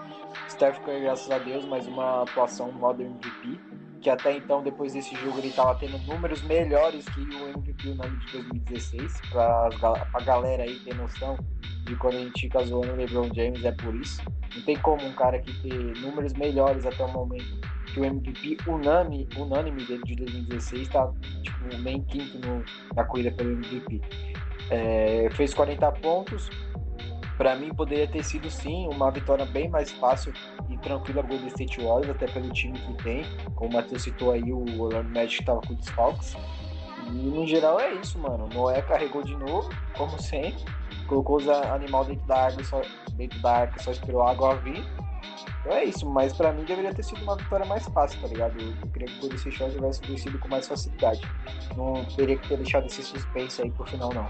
Steph Curry, graças a Deus, mais uma atuação Modern MVP, que até então, depois desse jogo, ele estava tendo números melhores que o MVP unânime de 2016, para a galera aí ter noção de quando a gente fica zoando o LeBron James, é por isso. Não tem como um cara que ter números melhores até o momento que o MVP unânime, unânime dele de 2016 tá tipo, nem quinto no, na corrida pelo MVP. É, fez 40 pontos. Para mim poderia ter sido sim uma vitória bem mais fácil e tranquila a Golden State Warriors, até pelo time que tem. Como o Matheus citou aí, o Orlando Magic estava com desfalques. E no geral é isso, mano. Noé carregou de novo, como sempre. Colocou os animais dentro da água, só, dentro da arca, só esperou a água vir. Então é isso, mas pra mim deveria ter sido uma vitória mais fácil, tá ligado? Eu, eu queria que o Golden State Warriors tivesse vencido com mais facilidade. Não teria que ter deixado esse suspense aí pro final, não.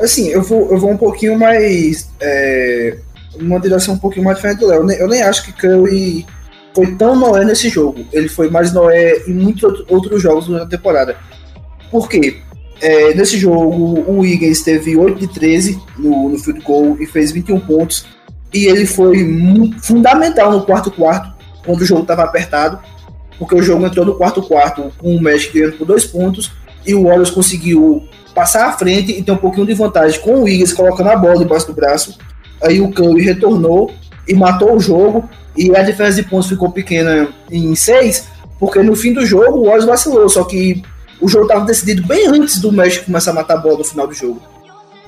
Assim, eu vou, eu vou um pouquinho mais. É, uma direção um pouquinho mais diferente do Léo. Eu nem- acho que Curry foi tão Noé nesse jogo. Ele foi mais Noé em muitos outro- outros jogos durante a temporada. Por quê? É, nesse jogo, o Wiggins teve 8 de 13 no, no field goal e fez 21 pontos. E ele foi fundamental no quarto quarto, quando o jogo estava apertado. Porque o jogo entrou no quarto quarto com o Magic ganhando por dois pontos. E o Warriors conseguiu passar à frente e ter um pouquinho de vantagem com o Wiggins colocando a bola debaixo do braço. Aí o Curry retornou e matou o jogo. E a diferença de pontos ficou pequena em seis, porque no fim do jogo o Warriors vacilou. Só que o jogo estava decidido bem antes do Magic começar a matar a bola no final do jogo.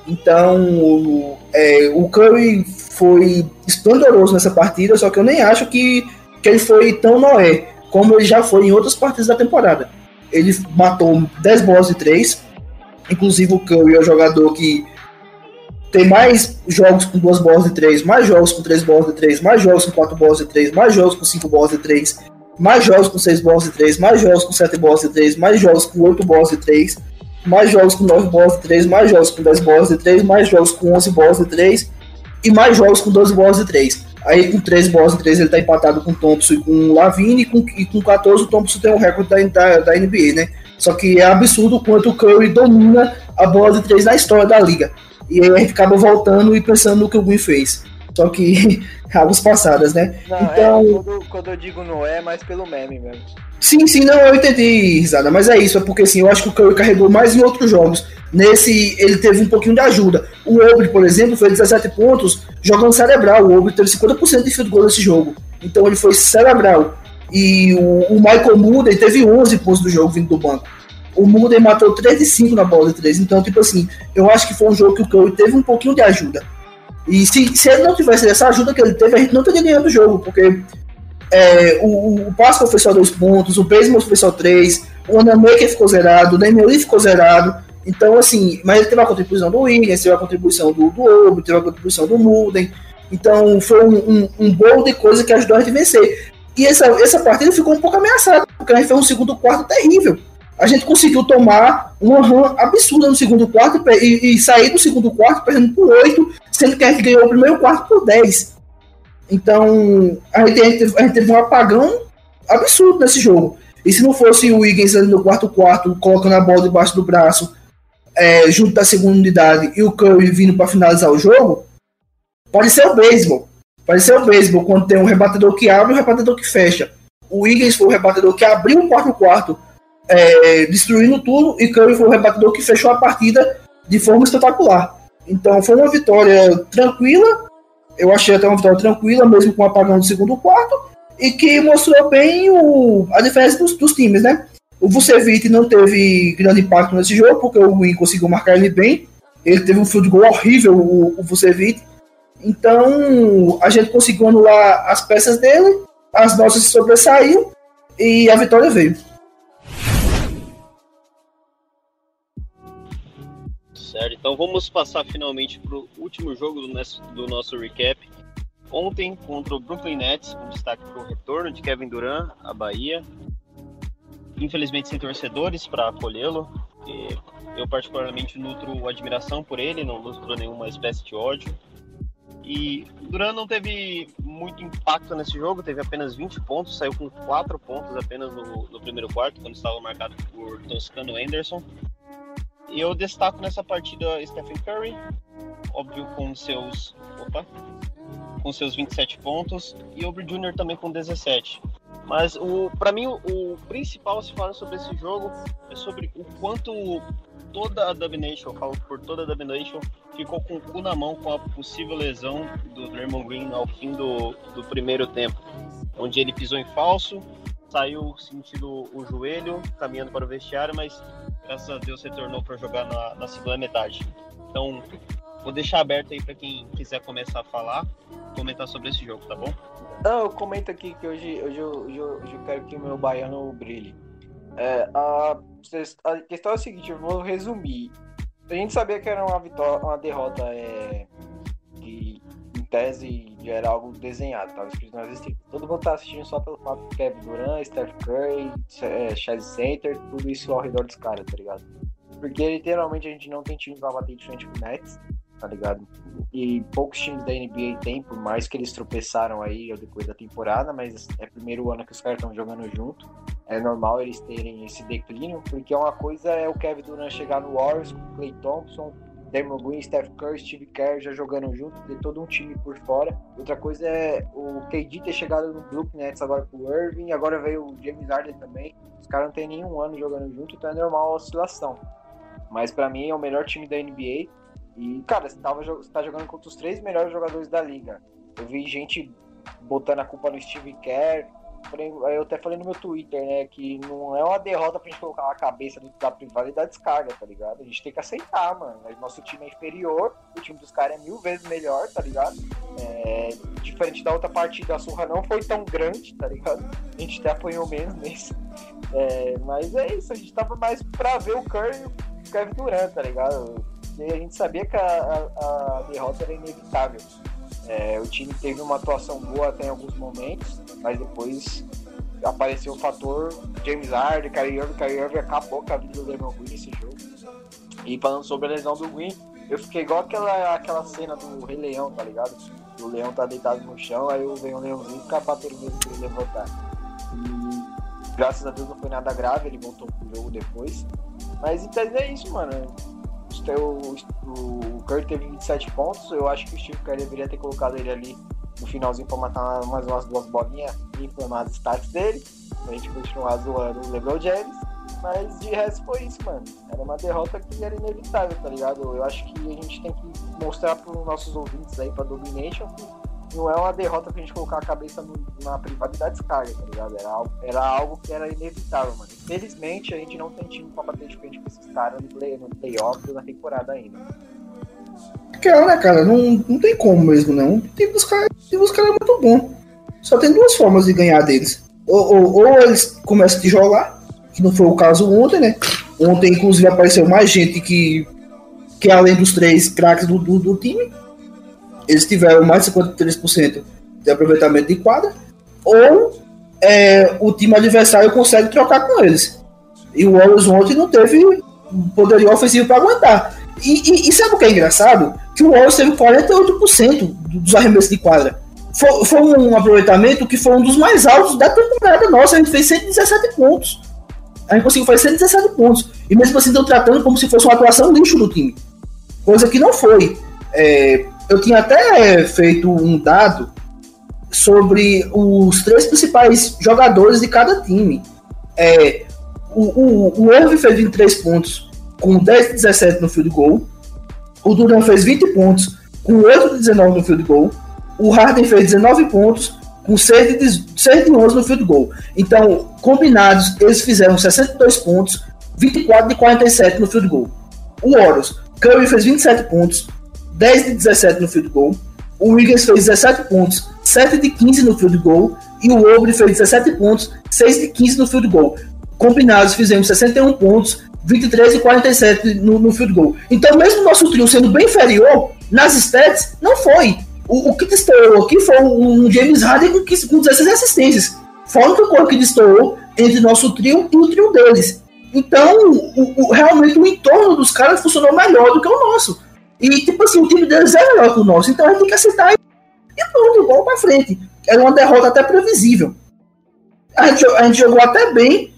Então o, é, o Curry foi esplendoroso nessa partida, só que eu nem acho que, que ele foi tão Noé como ele já foi em outras partidas da temporada. Ele matou 10 bolas de 3, Inclusive o Curry é o jogador que tem mais jogos com duas bolas de três, mais jogos com três bolas de três, mais jogos com quatro bolas de três, mais jogos com cinco bolas de três, mais jogos com seis bolas de três, mais jogos com sete bolas de três, mais jogos com oito bolas de três, mais jogos com nove bolas de três, mais jogos com dez bolas de três, mais jogos com onze bolas de três e mais jogos com 12 bolas de três. Aí com 13 bolas de três ele tá empatado com Thompson e com Lavine e com, e com 14 o Thompson tem o recorde da, da, da NBA, né? Só que é absurdo o quanto o Curry domina a bola de três na história da liga. E aí a gente acaba voltando e pensando no que o Green fez. Só que [LAUGHS] águas passadas, né? Não, Então- é, quando, quando eu digo não é, mais pelo meme mesmo. Sim, sim, não, eu entendi, risada, mas é isso, é porque assim, eu acho que o Curry carregou mais em outros jogos. Nesse, ele teve um pouquinho de ajuda. O Obre, por exemplo, fez 17 pontos jogando cerebral. O Obre teve 50% de field goal nesse jogo. Então ele foi cerebral. E o, o Michael Mulder teve 11 pontos do jogo vindo do banco. O Mulder matou 3 de 5 na bola de 3. Então, tipo assim, eu acho que foi um jogo que o Curry teve um pouquinho de ajuda. E se, se ele não tivesse essa ajuda que ele teve, a gente não teria ganhado o jogo, porque é, o, o Pascal fez só dois pontos, o Basemore fez só três, o Anamaker ficou zerado, o Damian Lee ficou zerado. Então, assim, mas ele teve a contribuição do Williams, teve a contribuição do, do teve a contribuição do Mulden. Então, foi um, um, um bolo de coisa que ajudou a gente a vencer. E essa, essa partida ficou um pouco ameaçada, porque a gente fez um segundo quarto terrível. A gente conseguiu tomar uma run absurda no segundo quarto e, e, sair do segundo quarto perdendo por 8, sendo que a gente ganhou o primeiro quarto por 10. Então, a gente, a gente teve- a gente teve um apagão absurdo nesse jogo. E se não fosse o Wiggins ali no quarto quarto, colocando a bola debaixo do braço, é, junto da segunda unidade e o Curry vindo para finalizar o jogo, pode ser o beisebol. Ser o beisebol quando tem um rebatedor que abre e um rebatedor que fecha. O Wiggins foi o rebatedor que abriu o quarto quarto, é, destruindo tudo, e Curry foi o rebatedor que fechou a partida de forma espetacular. Então foi uma vitória tranquila, eu achei até uma vitória tranquila, mesmo com o apagão do segundo quarto, e que mostrou bem o, a diferença dos, dos times, né? O Vucevic não teve grande impacto nesse jogo, porque o Win conseguiu marcar ele bem. Ele teve um field goal horrível, o, o Vucevic. Então, a gente conseguiu anular as peças dele, as nossas se sobressaíram e a vitória veio. Certo, então vamos passar finalmente para o último jogo do nosso, do nosso recap. Ontem, contra o Brooklyn Nets, um destaque para o retorno de Kevin Durant à Bahia. Infelizmente, sem torcedores para acolhê-lo. Eu, particularmente, nutro admiração por ele, não nutro nenhuma espécie de ódio. E Durant não teve muito impacto nesse jogo, teve apenas 20 pontos, saiu com 4 pontos apenas no, no primeiro quarto, quando estava marcado por Toscano Anderson. E eu destaco nessa partida Stephen Curry, óbvio com seus. Opa! Com seus 27 pontos, e Obre Jr. também com 17. Mas o para mim o, o, principal se falar sobre esse jogo é sobre o quanto toda a Domination, eu falo por toda a Domination, ficou com o cu na mão com a possível lesão do Draymond Green ao fim do, do primeiro tempo, onde ele pisou em falso, saiu sentindo o joelho, caminhando para o vestiário, mas graças a Deus retornou para jogar na, na, segunda metade. Então, vou deixar aberto aí para quem quiser começar a falar, comentar sobre esse jogo, tá bom? Não, eu comento aqui que hoje, hoje, hoje, hoje eu quero que o meu baiano brilhe. É, a, a questão é a seguinte, eu vou resumir. A gente sabia que era uma vitória, uma derrota é, que em tese era algo desenhado, estava escrito nas estrelas. Todo mundo tá assistindo só pelo fato de Kevin Durant, Steph Curry, é, Chaz Center, tudo isso ao redor dos caras, tá ligado? Porque literalmente a gente não tem time pra bater de frente com o Nets, tá ligado? E poucos times da NBA tem, por mais que eles tropeçaram aí depois da temporada, mas é o primeiro ano que os caras estão jogando junto é normal eles terem esse declínio, porque uma coisa é o Kevin Durant chegar no Warriors com Clay Thompson, Damon Green, Steph Curry, Steve Kerr já jogando junto, ter todo um time por fora. Outra coisa é o KD ter chegado no Brooklyn Nets agora com o Irving, agora veio o James Harden também. Os caras não tem nenhum ano jogando junto, então é normal a oscilação. Mas para mim é o melhor time da NBA. E, cara, você, tava, você tá jogando contra os três melhores jogadores da liga. Eu vi gente botando a culpa no Steve Kerr, eu até falei no meu Twitter, né, que não é uma derrota pra gente colocar a cabeça da privada e da descarga, tá ligado? A gente tem que aceitar, mano. Nosso time é inferior, o time dos caras é mil vezes melhor, tá ligado? É, diferente da outra partida, a surra não foi tão grande, tá ligado? A gente até apanhou menos nesse. É, mas é isso, a gente tava mais pra ver o Curry e o Kevin Durant, tá ligado? E a gente sabia que a, a, a derrota era inevitável. É, o time teve uma atuação boa até em alguns momentos, mas depois apareceu o fator James Harden, Kyrie Irving, Kyrie Irving acabou com a vida do Lemon Green nesse jogo. E falando sobre a lesão do Green, eu fiquei igual aquela, aquela cena do Rei Leão, tá ligado? O leão tá deitado no chão, aí vem o leãozinho ficar batendo mesmo pra ele levantar. E graças a Deus não foi nada grave, ele voltou pro jogo depois. Mas então é isso, mano o, o Curry teve 27 pontos. Eu acho que o Steve Curry deveria ter colocado ele ali no finalzinho para matar mais umas duas bolinhas e inflamar as stats dele. Pra gente continuar zoando o LeBron James. Mas de resto foi isso, mano. Era uma derrota que era inevitável, tá ligado? Eu acho que a gente tem que mostrar para os nossos ouvintes aí, pra Domination, que não é uma derrota pra gente colocar a cabeça no, na privada da descarga, tá ligado? Era algo, era algo que era inevitável, mano. Infelizmente, a gente não tem time pra bater de frente com esses caras no, play, playoff na temporada ainda. Aquela, né, cara? Não, não tem como mesmo, não. Time dos caras é muito bom. Só tem duas formas de ganhar deles. Ou, ou, ou eles começam a jogar, que não foi o caso ontem, né? Ontem, inclusive, apareceu mais gente que, que além dos três craques do, do, do time eles tiveram mais de 53% de aproveitamento de quadra, ou é, o time adversário consegue trocar com eles. E o Warriors ontem não teve poderio ofensivo para aguentar. E, e, e, sabe o que é engraçado? Que o Warriors teve 48% dos arremessos de quadra. Foi, foi, um aproveitamento que foi um dos mais altos da temporada nossa. A gente fez 117 pontos. a gente conseguiu fazer 117 pontos. E mesmo assim, estão tratando como se fosse uma atuação lixo do time. Coisa que não foi. É, eu tinha até feito um dado sobre os três principais jogadores de cada time. É, o, o, o Irving fez 23 pontos com 10 de 17 no field goal. O Duran fez 20 pontos com 8 de 19 no field goal. O Harden fez 19 pontos com 6 de, 6 de 11 no field goal. Então, combinados, eles fizeram 62 pontos, 24 de 47 no field goal. O Warriors, Curry fez 27 pontos, 10 de 17 no field goal. O Wiggins fez 17 pontos, 7 de 15 no field goal. E o Obre fez 17 pontos, 6 de 15 no field goal. Combinados, fizemos 61 pontos, 23 e 47 no, no field goal. Então, mesmo nosso trio sendo bem inferior, nas stats, não foi. O, o que destoou aqui foi um James Harden com, com 16 assistências. Fora que o que destoou entre nosso trio e o trio deles. Então, o, o, realmente o entorno dos caras funcionou melhor do que o nosso. E, tipo assim, o time deles é melhor que o nosso. Então a gente tem que aceitar e, e pronto, vamos pra frente. Era uma derrota até previsível. A gente, a gente jogou até bem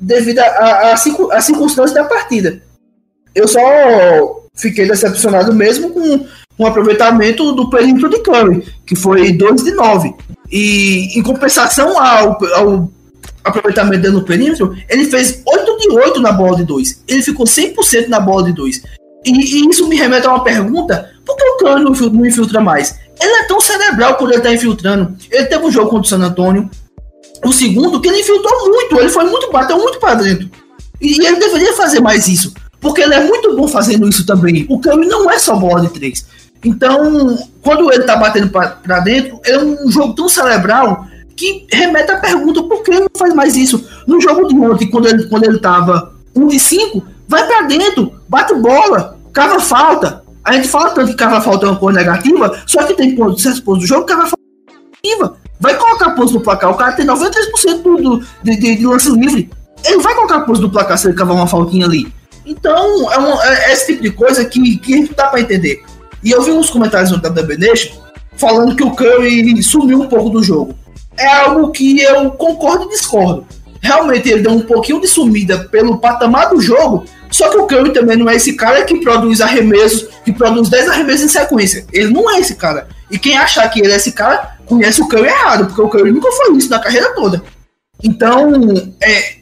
devido às circunstâncias da partida. Eu só fiquei decepcionado mesmo com o aproveitamento do perímetro de Curry, que foi 2 de 9. E em compensação ao, ao aproveitamento dele no perímetro, ele fez 8 de 8 na bola de 2. Ele ficou 100% na bola de 2. E, e, isso me remete a uma pergunta: por que o Curry não, infiltra mais? Ele é tão cerebral por ele estar infiltrando. Ele teve um jogo contra o San Antonio. O segundo, que ele infiltrou muito, ele foi muito, bateu muito para dentro. E, e ele deveria fazer mais isso. Porque ele é muito bom fazendo isso também. O Curry não é só bola de três. Então, quando ele tá batendo para dentro, é um jogo tão cerebral que remete à pergunta por que ele não faz mais isso. No jogo de ontem, quando ele, quando ele tava 1 de 5, vai para dentro, bate bola, cava falta. A gente fala tanto que cava falta é uma coisa negativa, só que tem pontos, certos pontos do jogo, cava falta é negativa. Vai colocar pontos no placar, o cara tem 93% do, de, de, de lance livre. Ele vai colocar pontos no placar se ele cavar uma faltinha ali. Então, é, um, é esse tipo de coisa que, que dá para entender. E eu vi uns comentários no WB Nation falando que o Curry sumiu um pouco do jogo. É algo que eu concordo e discordo. Realmente ele deu um pouquinho de sumida pelo patamar do jogo, só que o Curry também não é esse cara que produz arremessos, que produz 10 arremessos em sequência. Ele não é esse cara. E quem achar que ele é esse cara, conhece o Curry errado, porque o Curry nunca foi isso na carreira toda. Então, é,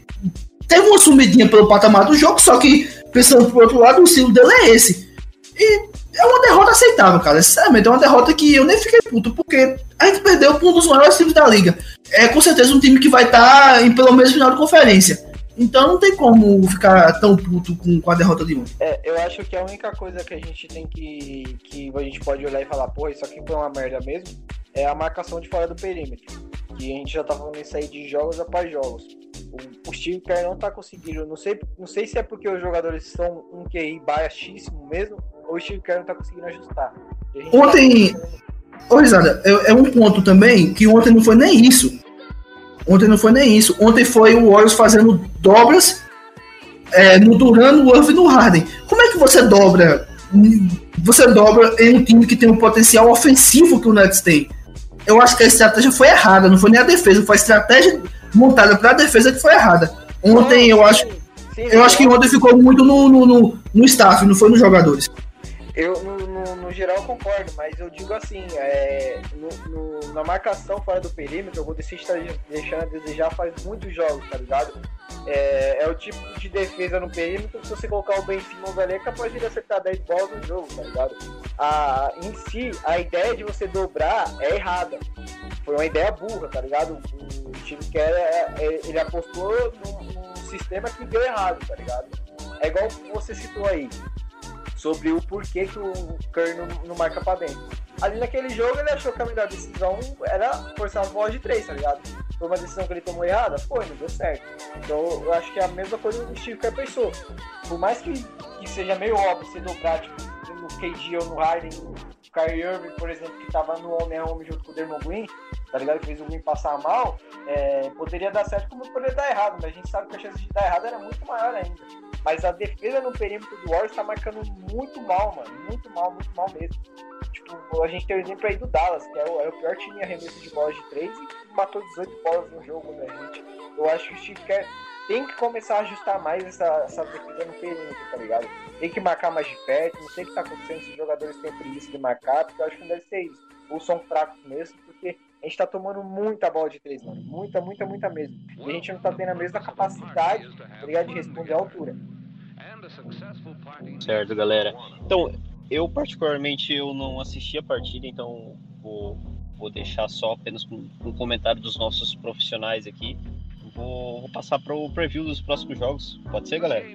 teve uma sumidinha pelo patamar do jogo, só que, pensando por outro lado, o estilo dele é esse. E é uma derrota aceitável, cara. Sinceramente, é uma derrota que eu nem fiquei puto, porque a gente perdeu um dos maiores times da liga. É com certeza um time que vai estar tá em pelo menos final de conferência. Então não tem como ficar tão puto com, com a derrota de ontem. É, eu acho que a única coisa que a gente tem que. que a gente pode olhar e falar, pô, isso aqui foi uma merda mesmo, é a marcação de fora do perímetro. Que a gente já tá falando isso aí de jogos após jogos. O, o Steve Kerr não tá conseguindo. Não sei, não sei se é porque os jogadores são um QI baixíssimo mesmo, ou o Steve Kerr não tá conseguindo ajustar. Ontem. Tá... Ô, Risada, é, é um ponto também que ontem não foi nem isso Ontem não foi nem isso. Ontem foi o Warriors fazendo dobras é, no Duran, no Irving e no Harden. Como é que você dobra? Você dobra em um time que tem um potencial ofensivo que o Nets tem. Eu acho que a estratégia foi errada, não foi nem a defesa, foi a estratégia montada para a defesa que foi errada. Ontem eu acho, eu acho que ontem ficou muito no, no, no, no staff, não foi nos jogadores. Eu, no, no, no, geral, concordo, mas eu digo assim, é, no, na marcação fora do perímetro, o Golden State tá deixando a desejar faz muitos jogos, tá ligado? É, é, o tipo de defesa no perímetro que se você colocar o Ben Simmons ali, é capaz de acertar 10 bolas no jogo, tá ligado? A, em si, a ideia de você dobrar é errada. Foi uma ideia burra, tá ligado? O, o time que era, é, é, ele apostou num, num sistema que deu errado, tá ligado? É igual você citou aí sobre o porquê que o Curry não, não marca pra dentro. Ali naquele jogo ele achou que a melhor decisão era forçar as bolas de três, tá ligado? Foi uma decisão que ele tomou errada? Foi, não deu certo. Então eu acho que é a mesma coisa que o Steve Kerr pensou. Por mais que, que seja meio óbvio dobrar, tipo, no KD ou no Harden, o Kyrie Irving, por exemplo, que tava no homem a homem junto com o Dermon Green, tá ligado? Que fez o Green passar mal, é, poderia dar certo como poderia dar errado, mas a gente sabe que a chance de dar errado era muito maior ainda. Mas a defesa no perímetro do Warriors tá marcando muito mal, mano. Muito mal, muito mal mesmo. Tipo, a gente tem o exemplo aí do Dallas, que é o, é o pior time em arremesso de bolas de 3 e matou 18 bolas no jogo da gente. Eu acho que o Steve Kerr tem que começar a ajustar mais essa, essa defesa no perímetro, tá ligado? Tem que marcar mais de perto, não sei o que tá acontecendo se os jogadores têm preguiça de marcar, porque eu acho que não deve ser isso. Ou são fracos mesmo, porque a gente tá tomando muita bola de três, mano. Muita, muita, muita mesmo. E a gente não tá tendo a mesma capacidade, tá ligado? De responder à altura. Certo, galera. Então, eu particularmente eu não assisti a partida, então vou, vou deixar só apenas com um comentário dos nossos profissionais aqui. Vou, vou passar para o preview dos próximos jogos. Pode ser, galera?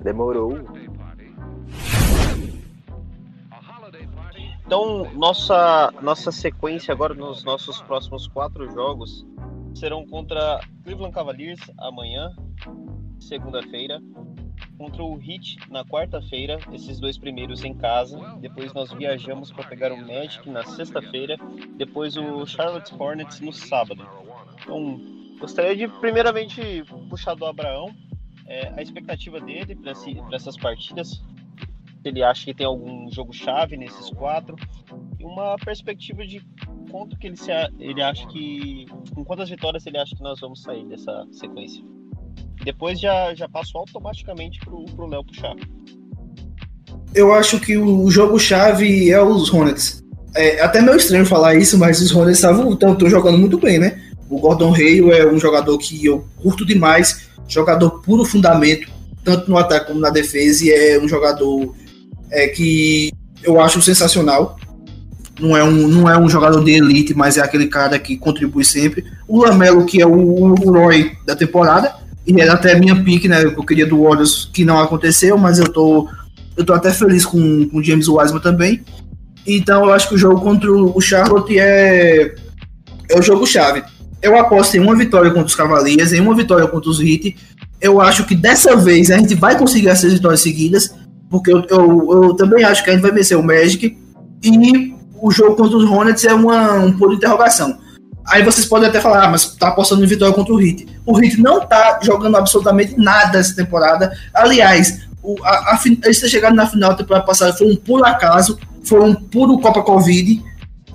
Demorou. Então, nossa, nossa sequência agora nos nossos próximos quatro jogos serão contra Cleveland Cavaliers amanhã, segunda-feira, contra o Heat na quarta-feira, esses dois primeiros em casa. Depois nós viajamos para pegar o Magic na sexta-feira, depois o Charlotte Hornets no sábado. Então, gostaria de primeiramente puxar do Abraão é, a expectativa dele para essas partidas. Ele acha que tem algum jogo chave nesses quatro e uma perspectiva de quanto que ele, se, ele acha que com quantas vitórias ele acha que nós vamos sair dessa sequência. Depois já, já passo automaticamente pro, pro Léo puxar. Eu acho que o jogo-chave é os Hornets. É até meio estranho falar isso, mas os Hornets estão jogando muito bem, né? O Gordon Hayward é um jogador que eu curto demais, jogador puro fundamento, tanto no ataque como na defesa, e é um jogador é, que eu acho sensacional. Não é, um, não é um jogador de elite, mas é aquele cara que contribui sempre. O Lamelo, que é o, o Roy da temporada, e era até minha pique, né? Eu queria do Warriors, que não aconteceu, mas eu tô, eu tô até feliz com o James Wiseman também. Então eu acho que o jogo contra o Charlotte é, é o jogo-chave. Eu aposto em uma vitória contra os Cavaliers, em uma vitória contra os Heat. Eu acho que dessa vez a gente vai conseguir essas vitórias seguidas, porque eu, eu, eu também acho que a gente vai vencer o Magic. E o jogo contra os Hornets é uma, um ponto de interrogação. Aí vocês podem até falar, ah, mas tá apostando em vitória contra o Heat. O Heat não tá jogando absolutamente nada essa temporada. Aliás, o, a, a, eles ter chegado na final da temporada passada foi um puro acaso, foi um puro Copa Covid.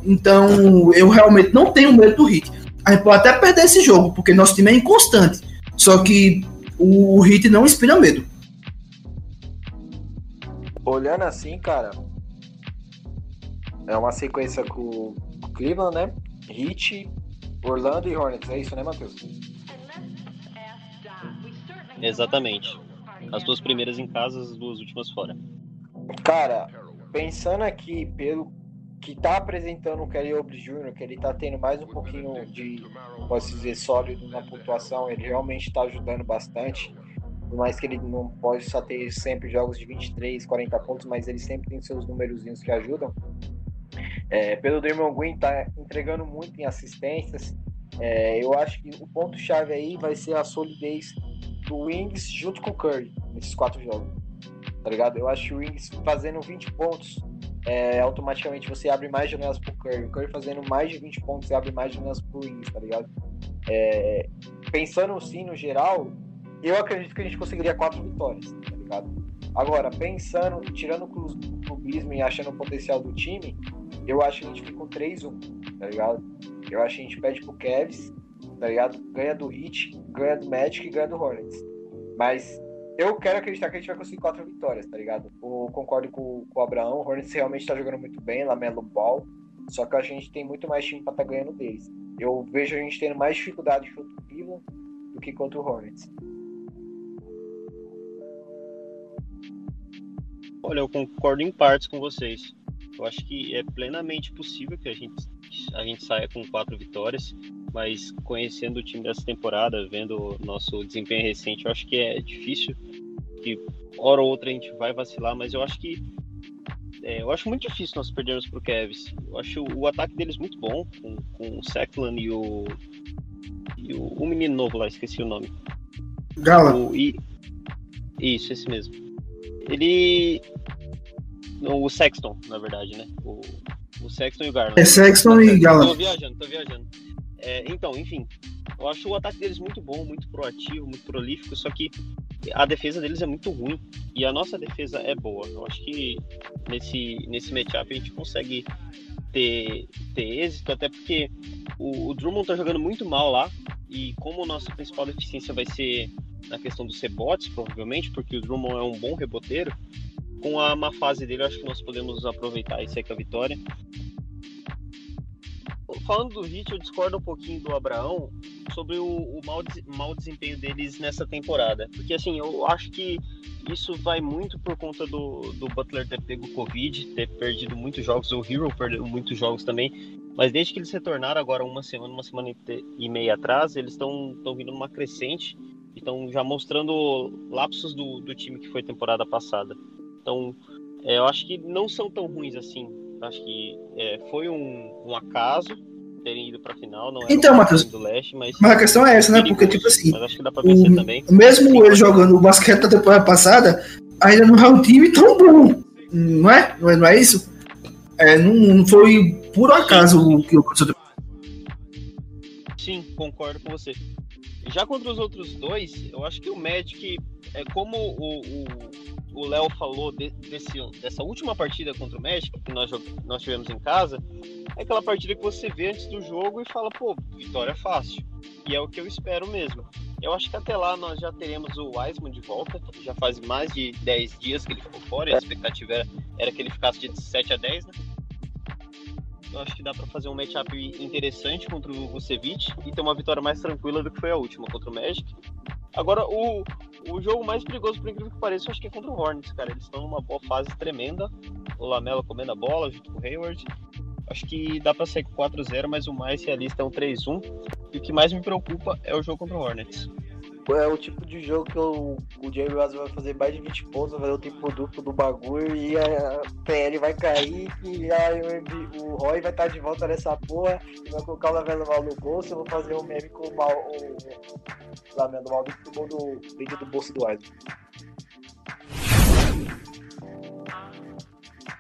Então, eu realmente não tenho medo do Heat. A gente pode até perder esse jogo, porque nosso time é inconstante. Só que o, o Heat não inspira medo. Olhando assim, cara, é uma sequência com o Cleveland, né? Heat, Orlando e Hornets, é isso, né, Matheus? Exatamente. As duas primeiras em casa, as duas últimas fora. Cara, pensando aqui pelo que tá apresentando o Kelly Oubre Jr., que ele tá tendo mais um pouquinho de, posso dizer, sólido na pontuação, ele realmente tá ajudando bastante. Por mais que ele não pode só ter sempre jogos de 23, 40 pontos, mas ele sempre tem seus númerozinhos que ajudam. É, pelo Draymond Green tá entregando muito em assistências. É, eu acho que o ponto-chave aí vai ser a solidez do Wings junto com o Curry nesses quatro jogos. Tá ligado? Eu acho que o Wings fazendo 20 pontos, é, automaticamente você abre mais janelas pro Curry. O Curry fazendo mais de 20 pontos, você abre mais janelas pro Wings, tá ligado? É, pensando assim no geral, eu acredito que a gente conseguiria quatro vitórias, tá ligado? Agora, pensando, tirando o clubismo e achando o potencial do time, eu acho que a gente fica com 3-1, tá ligado? Eu acho que a gente pede pro Cavs, tá ligado? Ganha do Heat, ganha do Magic e ganha do Hornets. Mas eu quero acreditar que a gente vai conseguir quatro vitórias, tá ligado? Eu concordo com, com o Abraão, o Hornets realmente tá jogando muito bem, Lamelo Ball, só que a gente tem muito mais time pra estar tá ganhando deles. Eu vejo a gente tendo mais dificuldade contra o Cleveland do que contra o Hornets. Olha, eu concordo em partes com vocês. Eu acho que é plenamente possível que a gente, a gente saia com quatro vitórias, mas conhecendo o time dessa temporada, vendo o nosso desempenho recente, eu acho que é difícil. Que hora ou outra a gente vai vacilar, mas eu acho que é, eu acho muito difícil nós perdermos pro Cavs. Eu acho o, ataque deles muito bom, com, com o Seklan e o. E o, o menino novo lá, esqueci o nome. Gala. O, e, isso, esse mesmo. Ele o Sexton, na verdade, né? O, O Sexton e o Garland. É Sexton e Tô Garland. viajando, tô viajando. É, então, enfim, eu acho o ataque deles muito bom, muito proativo, muito prolífico, só que a defesa deles é muito ruim e a nossa defesa é boa. Eu acho que nesse, nesse matchup a gente consegue ter, ter êxito, até porque o, o Drummond tá jogando muito mal lá e como nossa principal deficiência vai ser na questão dos rebotes, provavelmente, porque o Drummond é um bom reboteiro, com a má fase dele, acho que nós podemos aproveitar isso aí com a vitória. Falando do Hit, eu discordo um pouquinho do Abraão sobre o, o mau, mau desempenho deles nessa temporada. Porque, assim, eu acho que isso vai muito por conta do, do Butler ter pego Covid, ter perdido muitos jogos, o Hero perdeu muitos jogos também. Mas desde que eles retornaram agora uma semana, uma semana e e meia atrás, eles estão vindo numa crescente e estão já mostrando lapsos do, do time que foi temporada passada. Então, é, eu acho que não são tão ruins assim. Eu acho que é, foi um, um acaso terem ido pra final. Não Então, Matheus, do leste, mas, Mas a questão é essa, né? Porque, tipo assim, Mas acho que dá vencer também. o, mesmo ele jogando o basquete da temporada passada, ainda não é um time tão bom. Não é? Não é, não é isso? É, não, não foi por acaso o que aconteceu. Sim, concordo com você. Já contra os outros dois, eu acho que o Magic, é como o Léo falou de- desse, dessa última partida contra o Magic, que nós, nós tivemos em casa, é aquela partida que você vê antes do jogo e fala, pô, vitória fácil. E é o que eu espero mesmo. Eu acho que até lá nós já teremos o Wiseman de volta, já faz mais de 10 dias que ele ficou fora, a expectativa era, era que ele ficasse de 7 a 10, né? Eu acho que dá pra fazer um matchup interessante contra o Vucevic e ter uma vitória mais tranquila do que foi a última contra o Magic. Agora, o, o jogo mais perigoso, por incrível que pareça, eu acho que é contra o Hornets, cara. Eles estão numa boa fase tremenda. O Lamelo comendo a bola junto com o Hayward. Acho que dá pra sair com 4-0, mas o mais realista é um 3-1. E o que mais me preocupa é o jogo contra o Hornets. É o tipo de jogo que o, o Jerry Russell vai fazer mais de 20 pontos, vai fazer o tempo duplo do bagulho e a PL vai cair e aí o, o Roy vai estar de volta nessa porra e vai colocar o Lamelo mal no bolso. Eu vou fazer um meme com o, mal, o Lamelo mal do gol do vídeo do bolso do Wiseman.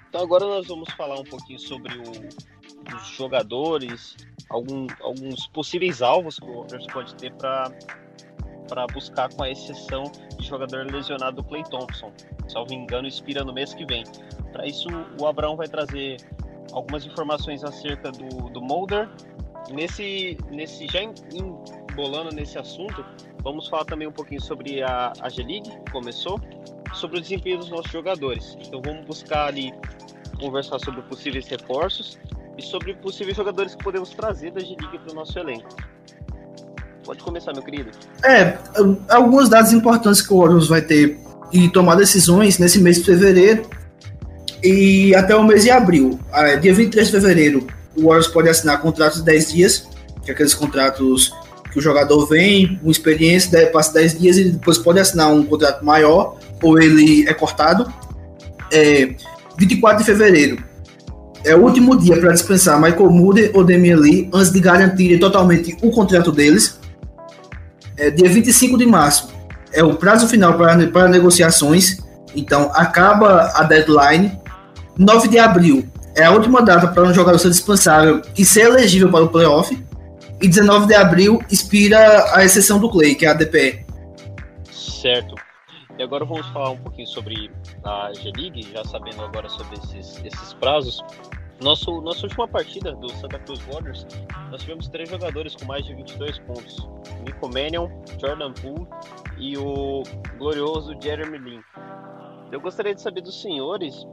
Então agora nós vamos falar um pouquinho sobre o- os jogadores, algum- alguns possíveis alvos que o Warriors pode ter para para buscar com a exceção de jogador lesionado do Clay Thompson. Salvo engano, expira no mês que vem. Para isso, o Abraão vai trazer algumas informações acerca do, do Mulder. Nesse, nesse já em- embolando nesse assunto, vamos falar também um pouquinho sobre a, a G-League, que começou, sobre o desempenho dos nossos jogadores. Então vamos buscar ali conversar sobre possíveis reforços e sobre possíveis jogadores que podemos trazer da G-League para o nosso elenco. Pode começar, meu querido. É, alguns dados importantes que o Warriors vai ter e tomar decisões nesse mês de fevereiro e até o mês de abril. Ah, dia 23 de fevereiro, o Warriors pode assinar contratos de 10 dias, que é aqueles contratos que o jogador vem com experiência, passa 10 dias e depois pode assinar um contrato maior ou ele é cortado. É, 24 de fevereiro é o último dia para dispensar Michael Moody ou Damian Lee antes de garantir totalmente o contrato deles. É, dia 25 de março é o prazo final para, para negociações, então acaba a deadline. 9 de abril é a última data para um jogador ser dispensável e ser elegível para o playoff. E 19 de abril expira a exceção do Clay, que é a DPE. Certo. E agora vamos falar um pouquinho sobre a G-League, já sabendo agora sobre esses, esses prazos. Nosso, nossa última partida do Santa Cruz Warriors, nós tivemos três jogadores com mais de 22 pontos. Nico Mannion, Jordan Poole e o glorioso Jeremy Lin. Eu gostaria de saber dos senhores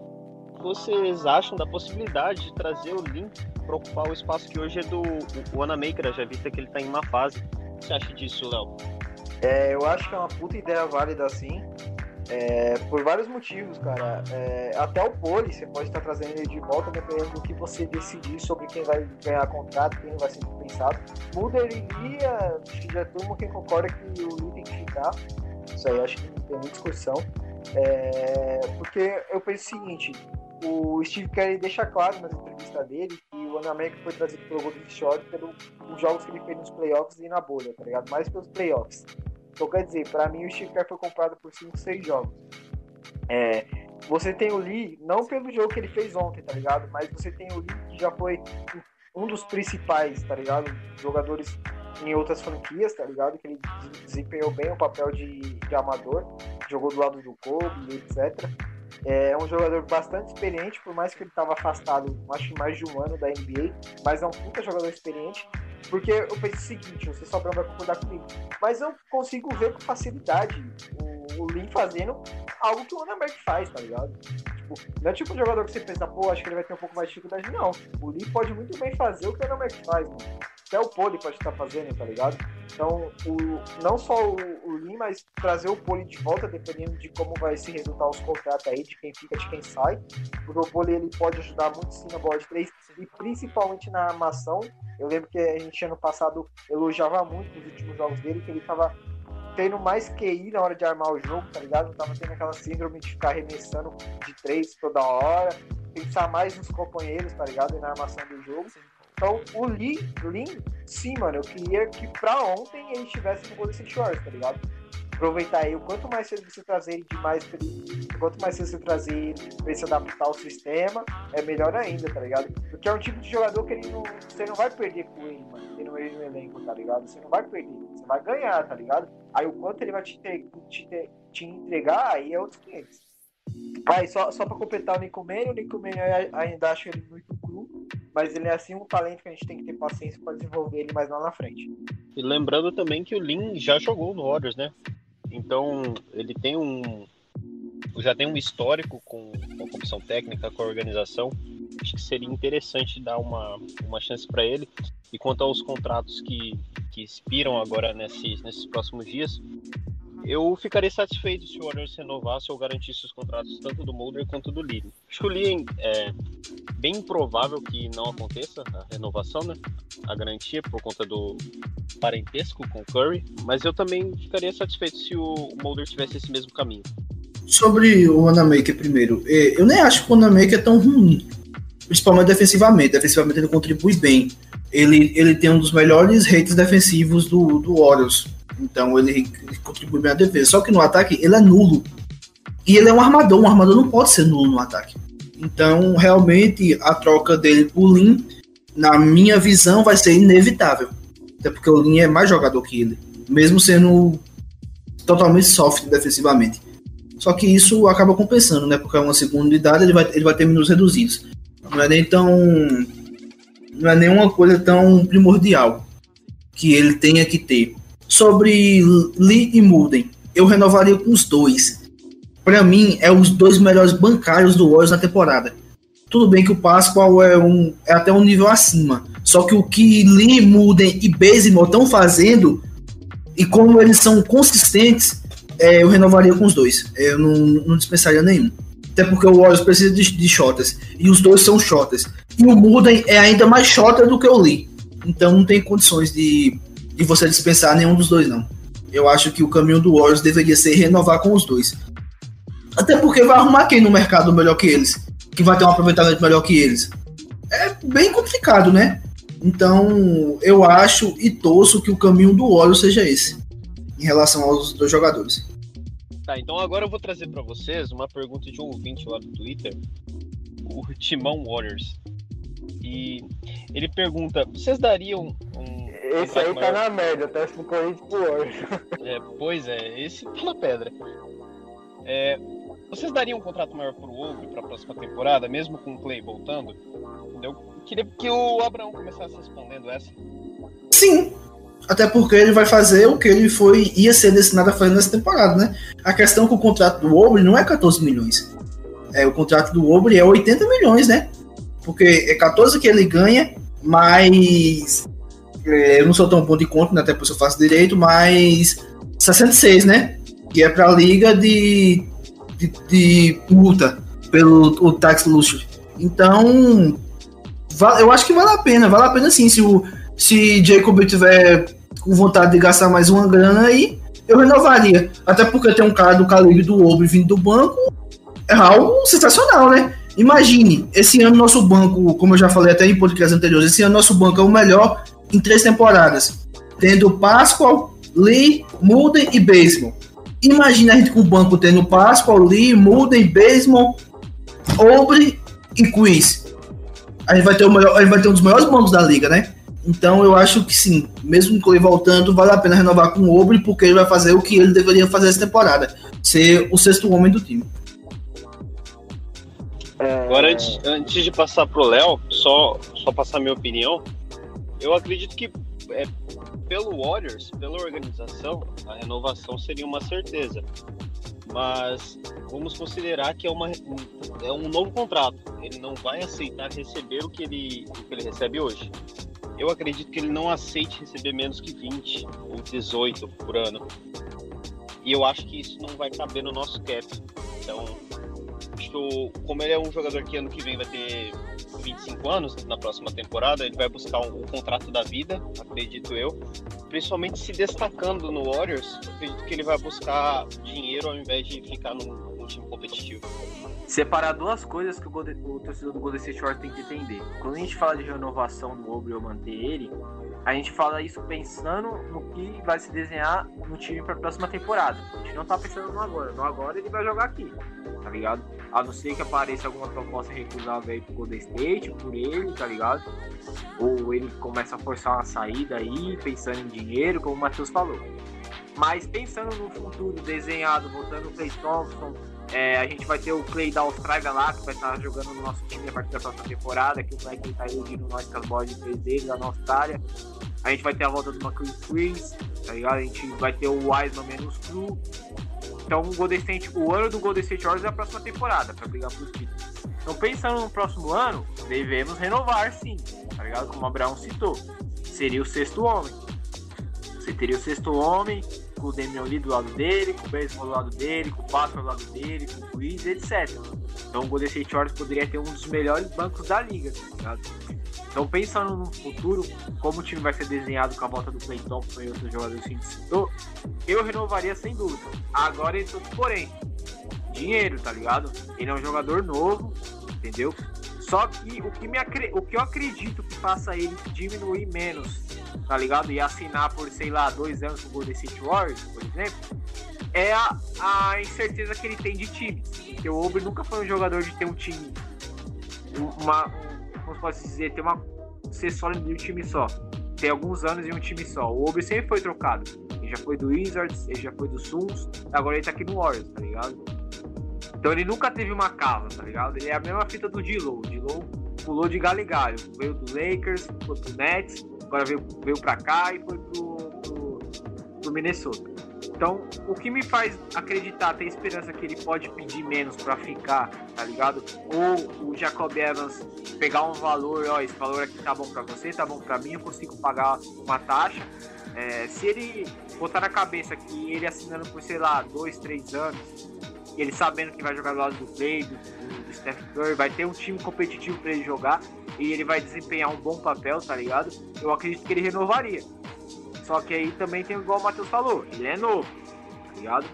o que vocês acham da possibilidade de trazer o Lin para ocupar o espaço que hoje é do o, o Anamaker, já vista que ele está em uma fase. O que você acha disso, Léo? É, eu acho que é uma puta ideia válida assim. É, por vários motivos, cara. É, até o Poli, você pode estar trazendo ele de volta, dependendo do que você decidir sobre quem vai ganhar contrato, quem vai ser dispensado. Muda ele ia, acho que já todo mundo quem concorda que o Lee tem que ficar. Isso aí acho que não tem muita discussão. É, porque eu penso o seguinte, o Steve Kerr deixa claro nas entrevistas dele que o Anamérica foi trazido pelo Golden Shore pelos jogos que ele fez nos playoffs e na bolha, tá ligado? Mais pelos playoffs. Então, quer dizer, para mim o Kerr foi comprado por 5, 6 jogos. É, você tem o Lee, não pelo jogo que ele fez ontem, tá ligado? Mas você tem o Lee que já foi um dos principais, tá ligado? Jogadores em outras franquias, tá ligado? Que ele desempenhou bem o papel de, de amador, jogou do lado do Kobe, etc. É um jogador bastante experiente, por mais que ele estava afastado, acho que mais de um ano da NBA, mas é um puta jogador experiente. Porque eu penso o seguinte, você só vai concordar comigo, mas eu consigo ver com facilidade o, o Lee fazendo algo que o Anamerk faz, tá ligado? Tipo, não é tipo um jogador que você pensa, pô, acho que ele vai ter um pouco mais de dificuldade, não. O Lee pode muito bem fazer o que o Anamerk faz, mano até o Poli pode estar fazendo, tá ligado? Então, o, não só o, o Lin, mas trazer o Poli de volta, dependendo de como vai se resultar os contratos aí, de quem fica, de quem sai. Porque o Poli ele pode ajudar muito sim na bola de três e principalmente na armação. Eu lembro que a gente ano passado elogiava muito nos últimos jogos dele, que ele tava tendo mais QI na hora de armar o jogo, tá ligado? Não tava tendo aquela síndrome de ficar arremessando de três toda hora, pensar mais nos companheiros, tá ligado? E na armação do jogo. Então, o Lee, Lin, sim, mano, eu queria que pra ontem ele estivesse no Golden State Warriors, tá ligado? Aproveitar aí, o quanto mais cedo você trazer ele demais, quanto mais cedo você trazer ele pra ele se adaptar ao sistema, é melhor ainda, tá ligado? Porque é um tipo de jogador que ele não, você não vai perder com ele, mano, ele no elenco, tá ligado? Você não vai perder, você vai ganhar, tá ligado? Aí o quanto ele vai te, te, te, te entregar, aí é outros 500. Aí, só, só pra completar o Nico Mann, o Nico Mann ainda acho ele muito mas ele é assim um talento que a gente tem que ter paciência para desenvolver ele mais lá na frente. E lembrando também que o Lin já jogou no Warriors, né? Então ele tem um já tem um histórico com, com a comissão técnica, com a organização. Acho que seria interessante dar uma, uma chance para ele. E quanto aos contratos que, que expiram agora nesses, nesses próximos dias, eu ficaria satisfeito se o Warriors renovasse ou garantisse os contratos tanto do Mulder quanto do Lee. Acho que o Lee é bem improvável que não aconteça a renovação, né? A garantia por conta do parentesco com o Curry, mas eu também ficaria satisfeito se o Mulder tivesse esse mesmo caminho. Sobre o Wanamaker primeiro, é, eu nem acho que o Wanamaker é tão ruim, principalmente defensivamente. Defensivamente ele contribui bem. Ele, ele tem um dos melhores rates defensivos do, do Warriors então ele, contribui bem à defesa. Só que no ataque ele é nulo. E ele é um armador. Um armador não pode ser nulo no ataque. Então, realmente, a troca dele por Lin, na minha visão, vai ser inevitável. Até porque o Lin é mais jogador que ele. Mesmo sendo totalmente soft defensivamente. Só que isso acaba compensando, né? Porque é uma segunda unidade, ele vai, ele vai ter minutos reduzidos. Não é nem tão. Não é nenhuma coisa tão primordial que ele tenha que ter. Sobre Lee e Mulden, eu renovaria com os dois. Para mim, é os dois melhores bancários do Warriors na temporada. Tudo bem que o Pascoal é, um, é até um nível acima. Só que o que Lee, Mulden e Bazemore estão fazendo, e como eles são consistentes, é, eu renovaria com os dois. Eu não, não dispensaria nenhum. Até porque o Warriors precisa de, de shotters. E os dois são shotters. E o Mulden é ainda mais shotter do que o Lee. Então não tem condições de de você dispensar nenhum dos dois, não. Eu acho que o caminho do Warriors deveria ser renovar com os dois. Até porque vai arrumar quem no mercado melhor que eles? Que vai ter um aproveitamento melhor que eles? É bem complicado, né? Então, eu acho e torço que o caminho do Warriors seja esse, em relação aos dois jogadores. Tá, então agora eu vou trazer para vocês uma pergunta de um ouvinte lá do Twitter, o Timão Warriors. E ele pergunta: vocês dariam um esse aí tá na média, tá concorrente pro hoje. É, pois é, esse tá na pedra. É, vocês dariam um contrato maior pro Ogre pra próxima temporada, mesmo com o Clay voltando? Eu queria que o Abraão começasse respondendo essa. Sim. Até porque ele vai fazer o que ele foi ia ser destinado a fazer nessa temporada, né? A questão é que o contrato do Obre não é 14 milhões. É, o contrato do Obre é 80 milhões, né? Porque é 14 que ele ganha, mais é, eu não sou tão bom de conta, né, até por isso eu faço direito, mas 66, né? Que é para a liga de, de, de, multa pelo o tax luxury. Então, eu acho que vale a pena, vale a pena sim. Se o se Jacob tiver com vontade de gastar mais uma grana aí, eu renovaria. Até porque tem um cara do calibre do Obre vindo do banco, é algo sensacional, né? Imagine, esse ano nosso banco, como eu já falei até em podcast anteriores, esse ano nosso banco é o melhor em três temporadas, tendo Pascal, Lee, Mulder e Baseball. imagina a gente com o banco tendo Pascoal, Lee, Mulden, Baseman, Obre e Quiz. A gente vai ter o melhor, a gente vai ter um dos melhores bancos da liga, né? Então eu acho que sim, mesmo com ele voltando, vale a pena renovar com o Obre, porque ele vai fazer o que ele deveria fazer essa temporada, ser o sexto homem do time. É... Agora, antes, antes de passar pro Léo, só, só passar minha opinião, eu acredito que é, pelo Warriors, pela organização, a renovação seria uma certeza. Mas vamos considerar que é, uma, é um novo contrato. Ele não vai aceitar receber o que ele, o que ele recebe hoje eu acredito que ele não aceite receber menos que 20 ou 18 por ano. E eu acho que isso não vai caber no nosso cap. Então, que como ele é um jogador que ano que vem vai ter 25 anos na próxima temporada, ele vai buscar um, um contrato da vida, acredito eu. Principalmente se destacando no Warriors, acredito que ele vai buscar dinheiro ao invés de ficar num, num time competitivo separar duas coisas que o, Golden, o torcedor do Golden State Warriors tem que entender. Quando a gente fala de renovação do Obre ou manter ele, a gente fala isso pensando no que vai se desenhar no time para a próxima temporada. A gente não tá pensando no agora. No agora ele vai jogar aqui, tá ligado? A não ser que apareça alguma proposta recusável aí pro Golden State, por ele, tá ligado? Ou ele começa a forçar uma saída aí, pensando em dinheiro, como o Matheus falou. Mas pensando no futuro desenhado, voltando o Clay Thompson, é, a gente vai ter o Clay da Austrália lá, que vai estar jogando no nosso time a partir da próxima temporada, que o moleque está iludindo nós com as bolas de 3 dele na Austrália. A gente vai ter a volta do McCree Freeze, tá ligado? A gente vai ter o Wiseman menos cru. Então o Golden State, o ano do Golden State Warriors é a próxima temporada, para brigar por título. Então pensando no próximo ano, devemos renovar sim, tá ligado? Como o Abraão citou. Seria o sexto homem. Você teria o sexto homem, com o Lee do lado dele, com o Baseball do lado dele, com o Pato do lado dele, com o Quiz, etc. Então o Golden State Warriors poderia ter um dos melhores bancos da liga, tá Então pensando no futuro, como o time vai ser desenhado com a volta do Clay Thompson e outros jogadores que a gente citou, eu renovaria sem dúvida. Agora ele porém, dinheiro, tá ligado? Ele é um jogador novo, entendeu? Só que o que, me, o que eu acredito que faça ele diminuir menos tá ligado? E assinar por, sei lá, dois anos com o Golden State Warriors, por exemplo, é a, a incerteza que ele tem de time. Porque o Obre nunca foi um jogador de ter um time, uma, um, como posso dizer, ter uma, ser sólido de um time só. Ter alguns anos em um time só. O Obre sempre foi trocado. Ele já foi do Wizards, ele já foi do Suns, agora ele tá aqui no Warriors, tá ligado? Então ele nunca teve uma casa, tá ligado? Ele é a mesma fita do D-Low. D-Low pulou de galho e galho. Veio do Lakers, foi pro Nets, agora veio, veio para cá e foi pro, pro, pro, Minnesota. Então, o que me faz acreditar, ter esperança que ele pode pedir menos para ficar, tá ligado? Ou o Jacob Evans pegar um valor, ó, esse valor aqui tá bom para você, tá bom para mim, eu consigo pagar uma taxa. É, se ele botar na cabeça que ele assinando por, sei lá, dois, três anos, e ele sabendo que vai jogar do lado do Clay, do, do Steph Curry, vai ter um time competitivo para ele jogar, e ele vai desempenhar um bom papel, tá ligado? Eu acredito que ele renovaria. Só que aí também tem igual o Matheus falou, ele é novo, tá ligado?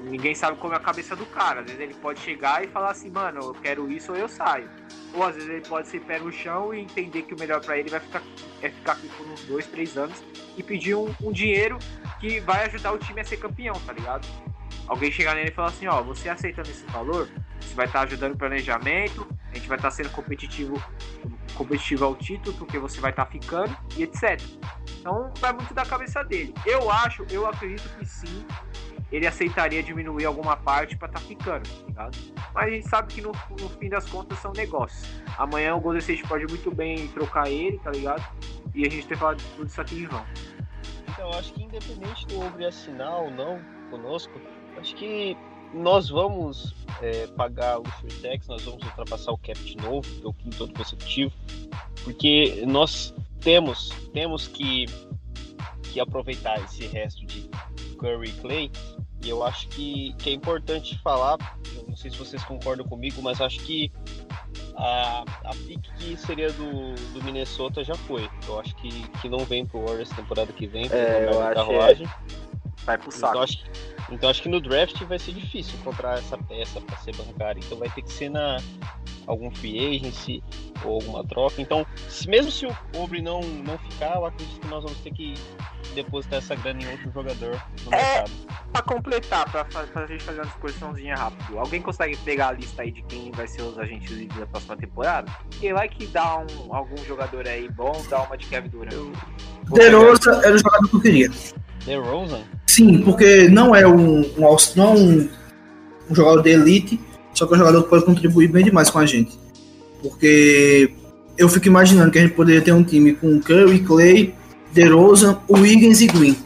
Ninguém sabe como é a cabeça do cara. Às vezes ele pode chegar e falar assim, mano, eu quero isso ou eu saio. Ou às vezes ele pode ser pé no chão e entender que o melhor para ele vai ficar, é ficar aqui por uns dois, três anos e pedir um, um dinheiro que vai ajudar o time a ser campeão, tá ligado? Alguém chegar nele e falar assim, ó, você aceitando esse valor, você vai estar tá ajudando o planejamento, a gente vai estar tá sendo competitivo, competitivo ao título, porque você vai estar tá ficando e etc. Então vai muito da cabeça dele. Eu acho, eu acredito que sim, ele aceitaria diminuir alguma parte para estar tá ficando, tá ligado? Mas a gente sabe que no, no, fim das contas são negócios. Amanhã o Golden State pode muito bem trocar ele, tá ligado? E a gente ter falado tudo isso aqui em vão. Então, eu acho que independente do Obre assinar ou não conosco, acho que nós vamos é, pagar o Tax, nós vamos ultrapassar o cap de novo, pelo quinto ano consecutivo, porque nós temos, temos que, que aproveitar esse resto de Curry e Clay, e eu acho que, que é importante falar, eu não sei se vocês concordam comigo, mas acho que a, a pick que seria do, do Minnesota já foi. Eu acho que, que não vem pro Warriors temporada que vem, é, eu acho carruagem. É... Vai pro saco. Então acho, então acho que no draft vai ser difícil encontrar essa peça para ser bancária. Então vai ter que ser na algum free agency ou alguma troca. Então, se, mesmo se o Obre não, não ficar, eu acredito que nós vamos ter que depositar essa grana em outro jogador no é, mercado. pra completar, pra, pra gente fazer uma discussãozinha rápido, alguém consegue pegar a lista aí de quem vai ser os agentes livres da próxima temporada? Porque vai que dá um, algum jogador aí bom, dá uma de Kevin Durant. Derosa era o jogador que eu queria. The Rosen? Sim, porque não é um, um, não é um, um jogador de elite, só que é um jogador que pode contribuir bem demais com a gente. Porque eu fico imaginando que a gente poderia ter um time com Curry, Clay, DeRozan, Wiggins e Green.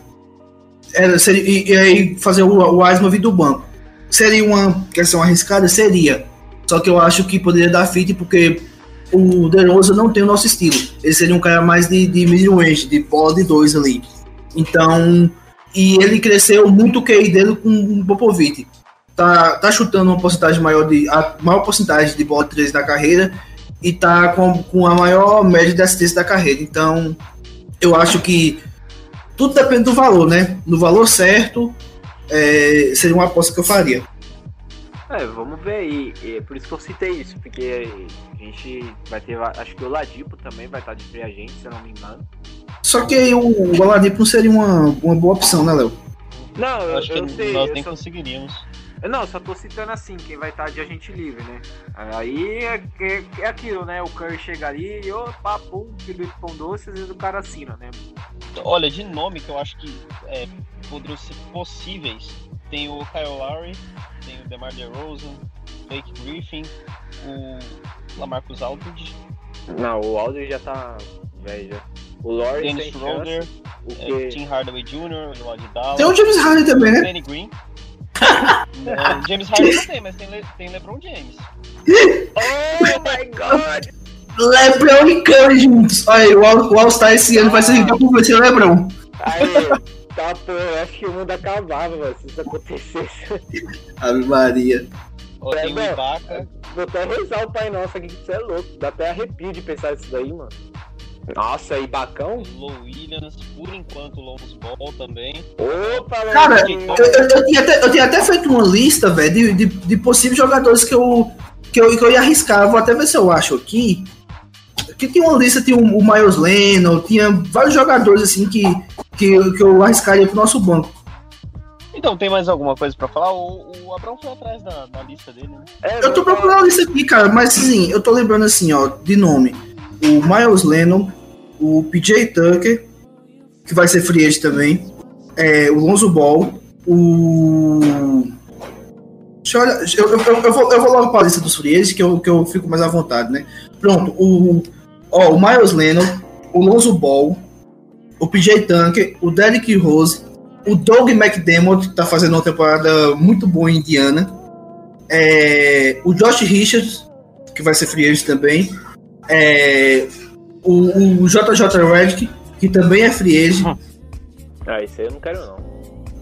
Era, seria, e, e aí fazer o, o Wiseman vir do banco. Seria uma questão arriscada? Seria. Só que eu acho que poderia dar fit porque o DeRozan não tem o nosso estilo. Ele seria um cara mais de, de mid-range, de bola de dois ali. Então, e ele cresceu muito o QI dele com o Popovich. Tá, tá chutando uma porcentagem maior de. a maior porcentagem de bola 3 da carreira e tá com, com a maior média de assistência da carreira. Então, eu acho que tudo depende do valor, né? No valor certo, é, seria uma aposta que eu faria. É, vamos ver aí. É por isso que eu citei isso, porque a gente vai ter. Acho que o Ladipo também vai estar de free agente, se eu não me engano. Só que aí o, o Oladipo não seria uma, uma boa opção, né, Léo? Não, eu, Acho que eu sei. nós eu nem só- conseguiríamos. Não, só tô citando assim, quem vai estar de agente livre, né? Aí é, é- é aquilo, né? O Curry chega ali e opa, pum, Felipe Pão Doce, às vezes o cara assina, né? Olha, de nome que eu acho que é, poderiam ser possíveis, tem o Kyle Lowry, tem o DeMar DeRozan, Blake Griffin, o Lamarcus Aldridge, Não, o Aldridge já tá velho já. O Lawrence Dennis tem Schroeder, chance, o é, que... Tim Hardaway Jr., o Lod Dallas, Tem o James Harden também, né? Danny Green. Não, James Harden não tem, mas tem, Le tem LeBron James. Oh my god! LeBron e Curry juntos. Olha aí, o All- o All-Star esse ano vai ser rico por ser LeBron. Aí, tá, pô, eu acho que o mundo acabava, mano, se isso acontecesse. Ave Maria. Tem o É, Ibaka, Vou até rezar o Pai Nosso aqui, que você é louco. Dá até arrepio de pensar nisso daí, mano. Nossa, e Bacão? o Low Williams, por enquanto o Lonzo Ball também. Opa, Cara. Eu, eu- eu tinha até, eu tinha até feito uma lista, velho, de, de, de possíveis jogadores que eu, que, eu, que eu ia arriscar. Vou até ver se eu acho aqui. Que tinha uma lista, tinha o, o Miles Lennon, tinha vários jogadores assim que, que, que eu arriscaria pro nosso banco. Então, tem mais alguma coisa pra falar? O, o Abrão foi atrás da, da lista dele, né? É, Eu tô procurando a lista aqui, cara, mas assim, eu tô lembrando assim, ó, de nome. O Miles Lennon, o PJ Tucker, que vai ser free agent também, é, o Lonzo Ball, o. Deixa eu olhar, eu, eu, eu, vou, eu vou logo pra lista dos free agents, que eu, que eu fico mais à vontade, né? Pronto, o. Ó, o Miles Lennon, o Lonzo Ball, o PJ Tucker, o Derrick Rose, o Doug McDermott, que tá fazendo uma temporada muito boa em Indiana. É, o Josh Richards, que vai ser free agent também. É, o, o JJ Redick, que também é free agent. Ah, isso aí eu não quero, não.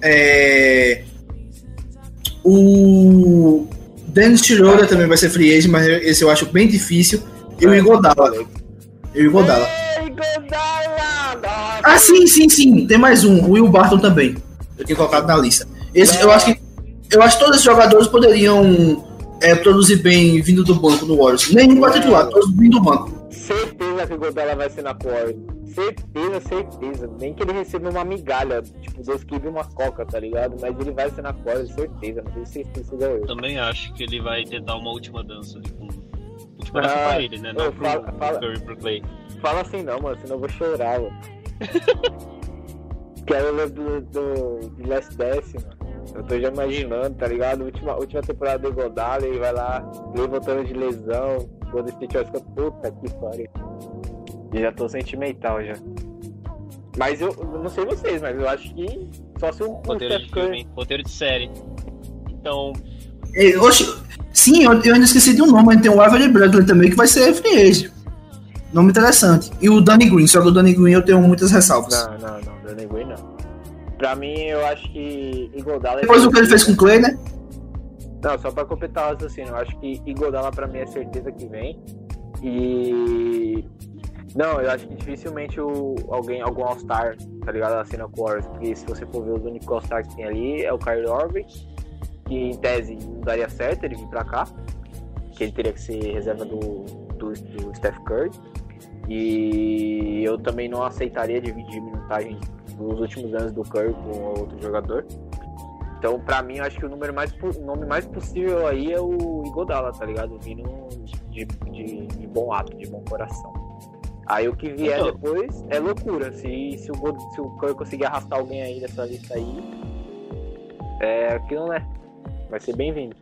É, o Dennis Schroeder também vai ser free agent, mas esse eu acho bem difícil. E o Igodala. E o Igodala. Ah, sim, sim, sim. Tem mais um. O Will Barton também. Eu tinha colocado na lista. Esse, eu acho que eu acho que todos esses jogadores poderiam é, produzir bem vindo do banco no Warriors. Nenhum vai titular, todos vindo do banco. Certeza que o Godala vai ser na core. Certeza, certeza. Nem que ele receba uma migalha, tipo, Deus que uma coca, tá ligado? Mas ele vai ser na core, certeza. Não tenho certeza igual eu. Também acho que ele vai tentar uma última dança ali com. Última dança Ah, pra ele, né? Não pro, fala- fala. Pro Clay. Fala assim não, mano, senão eu vou chorar, mano. Quero ler do, do, do Last Dance, mano. Eu tô já imaginando, tá ligado? Última, última temporada do Godala, ele vai lá, ele voltando de lesão, quando esse State fica, puta que pariu. E já tô sentimental já. Mas eu, eu não sei vocês, mas eu acho que só se o, o Roteiro Steph de filme, roteiro de série. Então, É, oxe, sim, eu, eu ainda esqueci de um nome, mas tem o Avery Bradley também, que vai ser free. Nome interessante. E o Danny Green, só que o Danny Green eu tenho muitas ressalvas. Não, não, não, Danny Green não. Pra mim, eu acho que Iguodala... é Depois do que ele fez com o Clay, né? Não, só pra completar o raciocínio, eu acho que Igodala pra mim é certeza que vem. E. Não, eu acho que dificilmente o, alguém, algum All-Star, tá ligado? Assina com o Warriors, porque se você for ver os únicos All-Star que tem ali é o Kyrie Irving, que em tese não daria certo ele vir pra cá, que ele teria que ser reserva do, do, do Steph Curry. E eu também não aceitaria dividir minutagem nos últimos anos do Curry com outro jogador. Então, pra mim, acho que o número mais, o nome mais possível aí é o Igodala, tá ligado? Vindo de, de, de bom ato, de bom coração. Aí o que vier Então. depois é loucura. Se, se, o, se o Curry conseguir arrastar alguém aí dessa lista aí, é aquilo, né? Vai ser bem-vindo.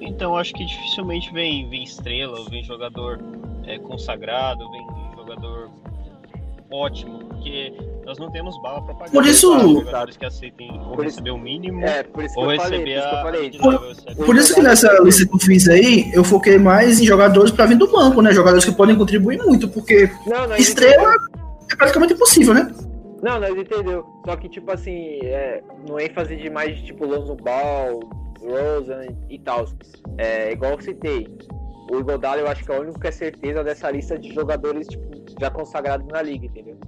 Então, acho que dificilmente vem, vem estrela, ou vem jogador é, consagrado, vem ótimo, porque nós não temos bala pra pagar. Por isso- jogadores que aceitem ou Por isso- receber o mínimo, É, por isso que ou falei, por receber isso que eu a. falei. a- Por isso que nessa lista que eu fiz aí, eu foquei mais em jogadores pra vir do banco, né? Jogadores que podem contribuir muito, porque Não, nós estrela é praticamente impossível, né? Não, nós entendeu. Só que, tipo assim, é, no ênfase de mais, tipo, Lonzo Ball, Rosen e tal. É, igual eu citei. O Igodala eu acho que é o único que é certeza dessa lista de jogadores, tipo, já consagrados na liga, entendeu?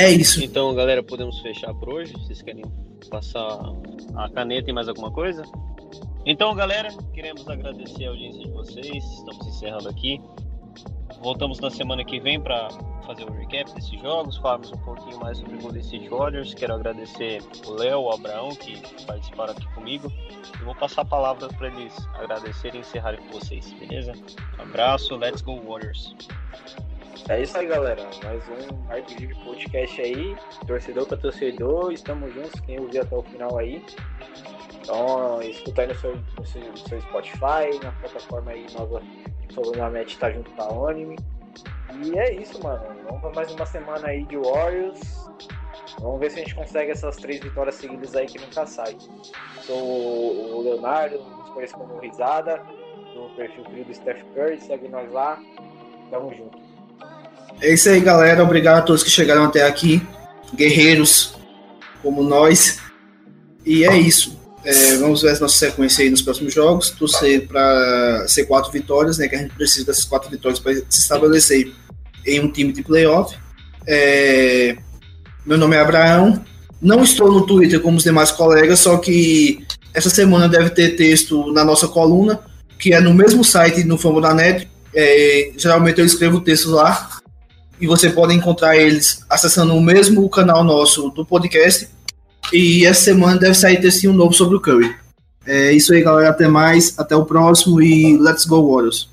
É isso. Então, galera, podemos fechar por hoje? Vocês querem passar a caneta e mais alguma coisa? Então, galera, queremos agradecer a audiência de vocês. Estamos encerrando aqui. Voltamos na semana que vem para fazer o recap desses jogos, falarmos um pouquinho mais sobre o Golden State Warriors. Quero agradecer o Léo, o Abraão, que participaram aqui comigo. E vou passar a palavra para eles agradecerem e encerrarem com vocês, beleza? Abraço, let's go Warriors! É isso aí, galera. Mais um RPG Podcast aí. Torcedor para torcedor. Estamos juntos. Quem ouviu até o final aí. Então, escuta aí no seu, no seu, no seu Spotify, na plataforma aí nova net, tá junto com a Anime. E é isso, mano. Vamos pra mais uma semana aí de Warriors. Vamos ver se a gente consegue essas três vitórias seguidas aí que nunca sai. Sou o Leonardo, nos conheço como Risada, no perfil do Steph Curry, segue nós lá. Tamo junto. É isso aí, galera. Obrigado a todos que chegaram até aqui. Guerreiros como nós. E é isso. É, vamos ver a nossa sequência aí nos próximos jogos. Torcer para ser quatro vitórias, né? Que a gente precisa dessas quatro vitórias para se estabelecer em um time de playoff. É, meu nome é Abraão. Não estou no Twitter como os demais colegas, só que essa semana deve ter texto na nossa coluna, que é no mesmo site no Famo da Net. É, geralmente eu escrevo textos lá e você pode encontrar eles acessando o mesmo canal nosso do podcast. E essa semana deve sair textinho novo sobre o Curry. É isso aí, galera. Até mais. Até o próximo e let's go, Warriors.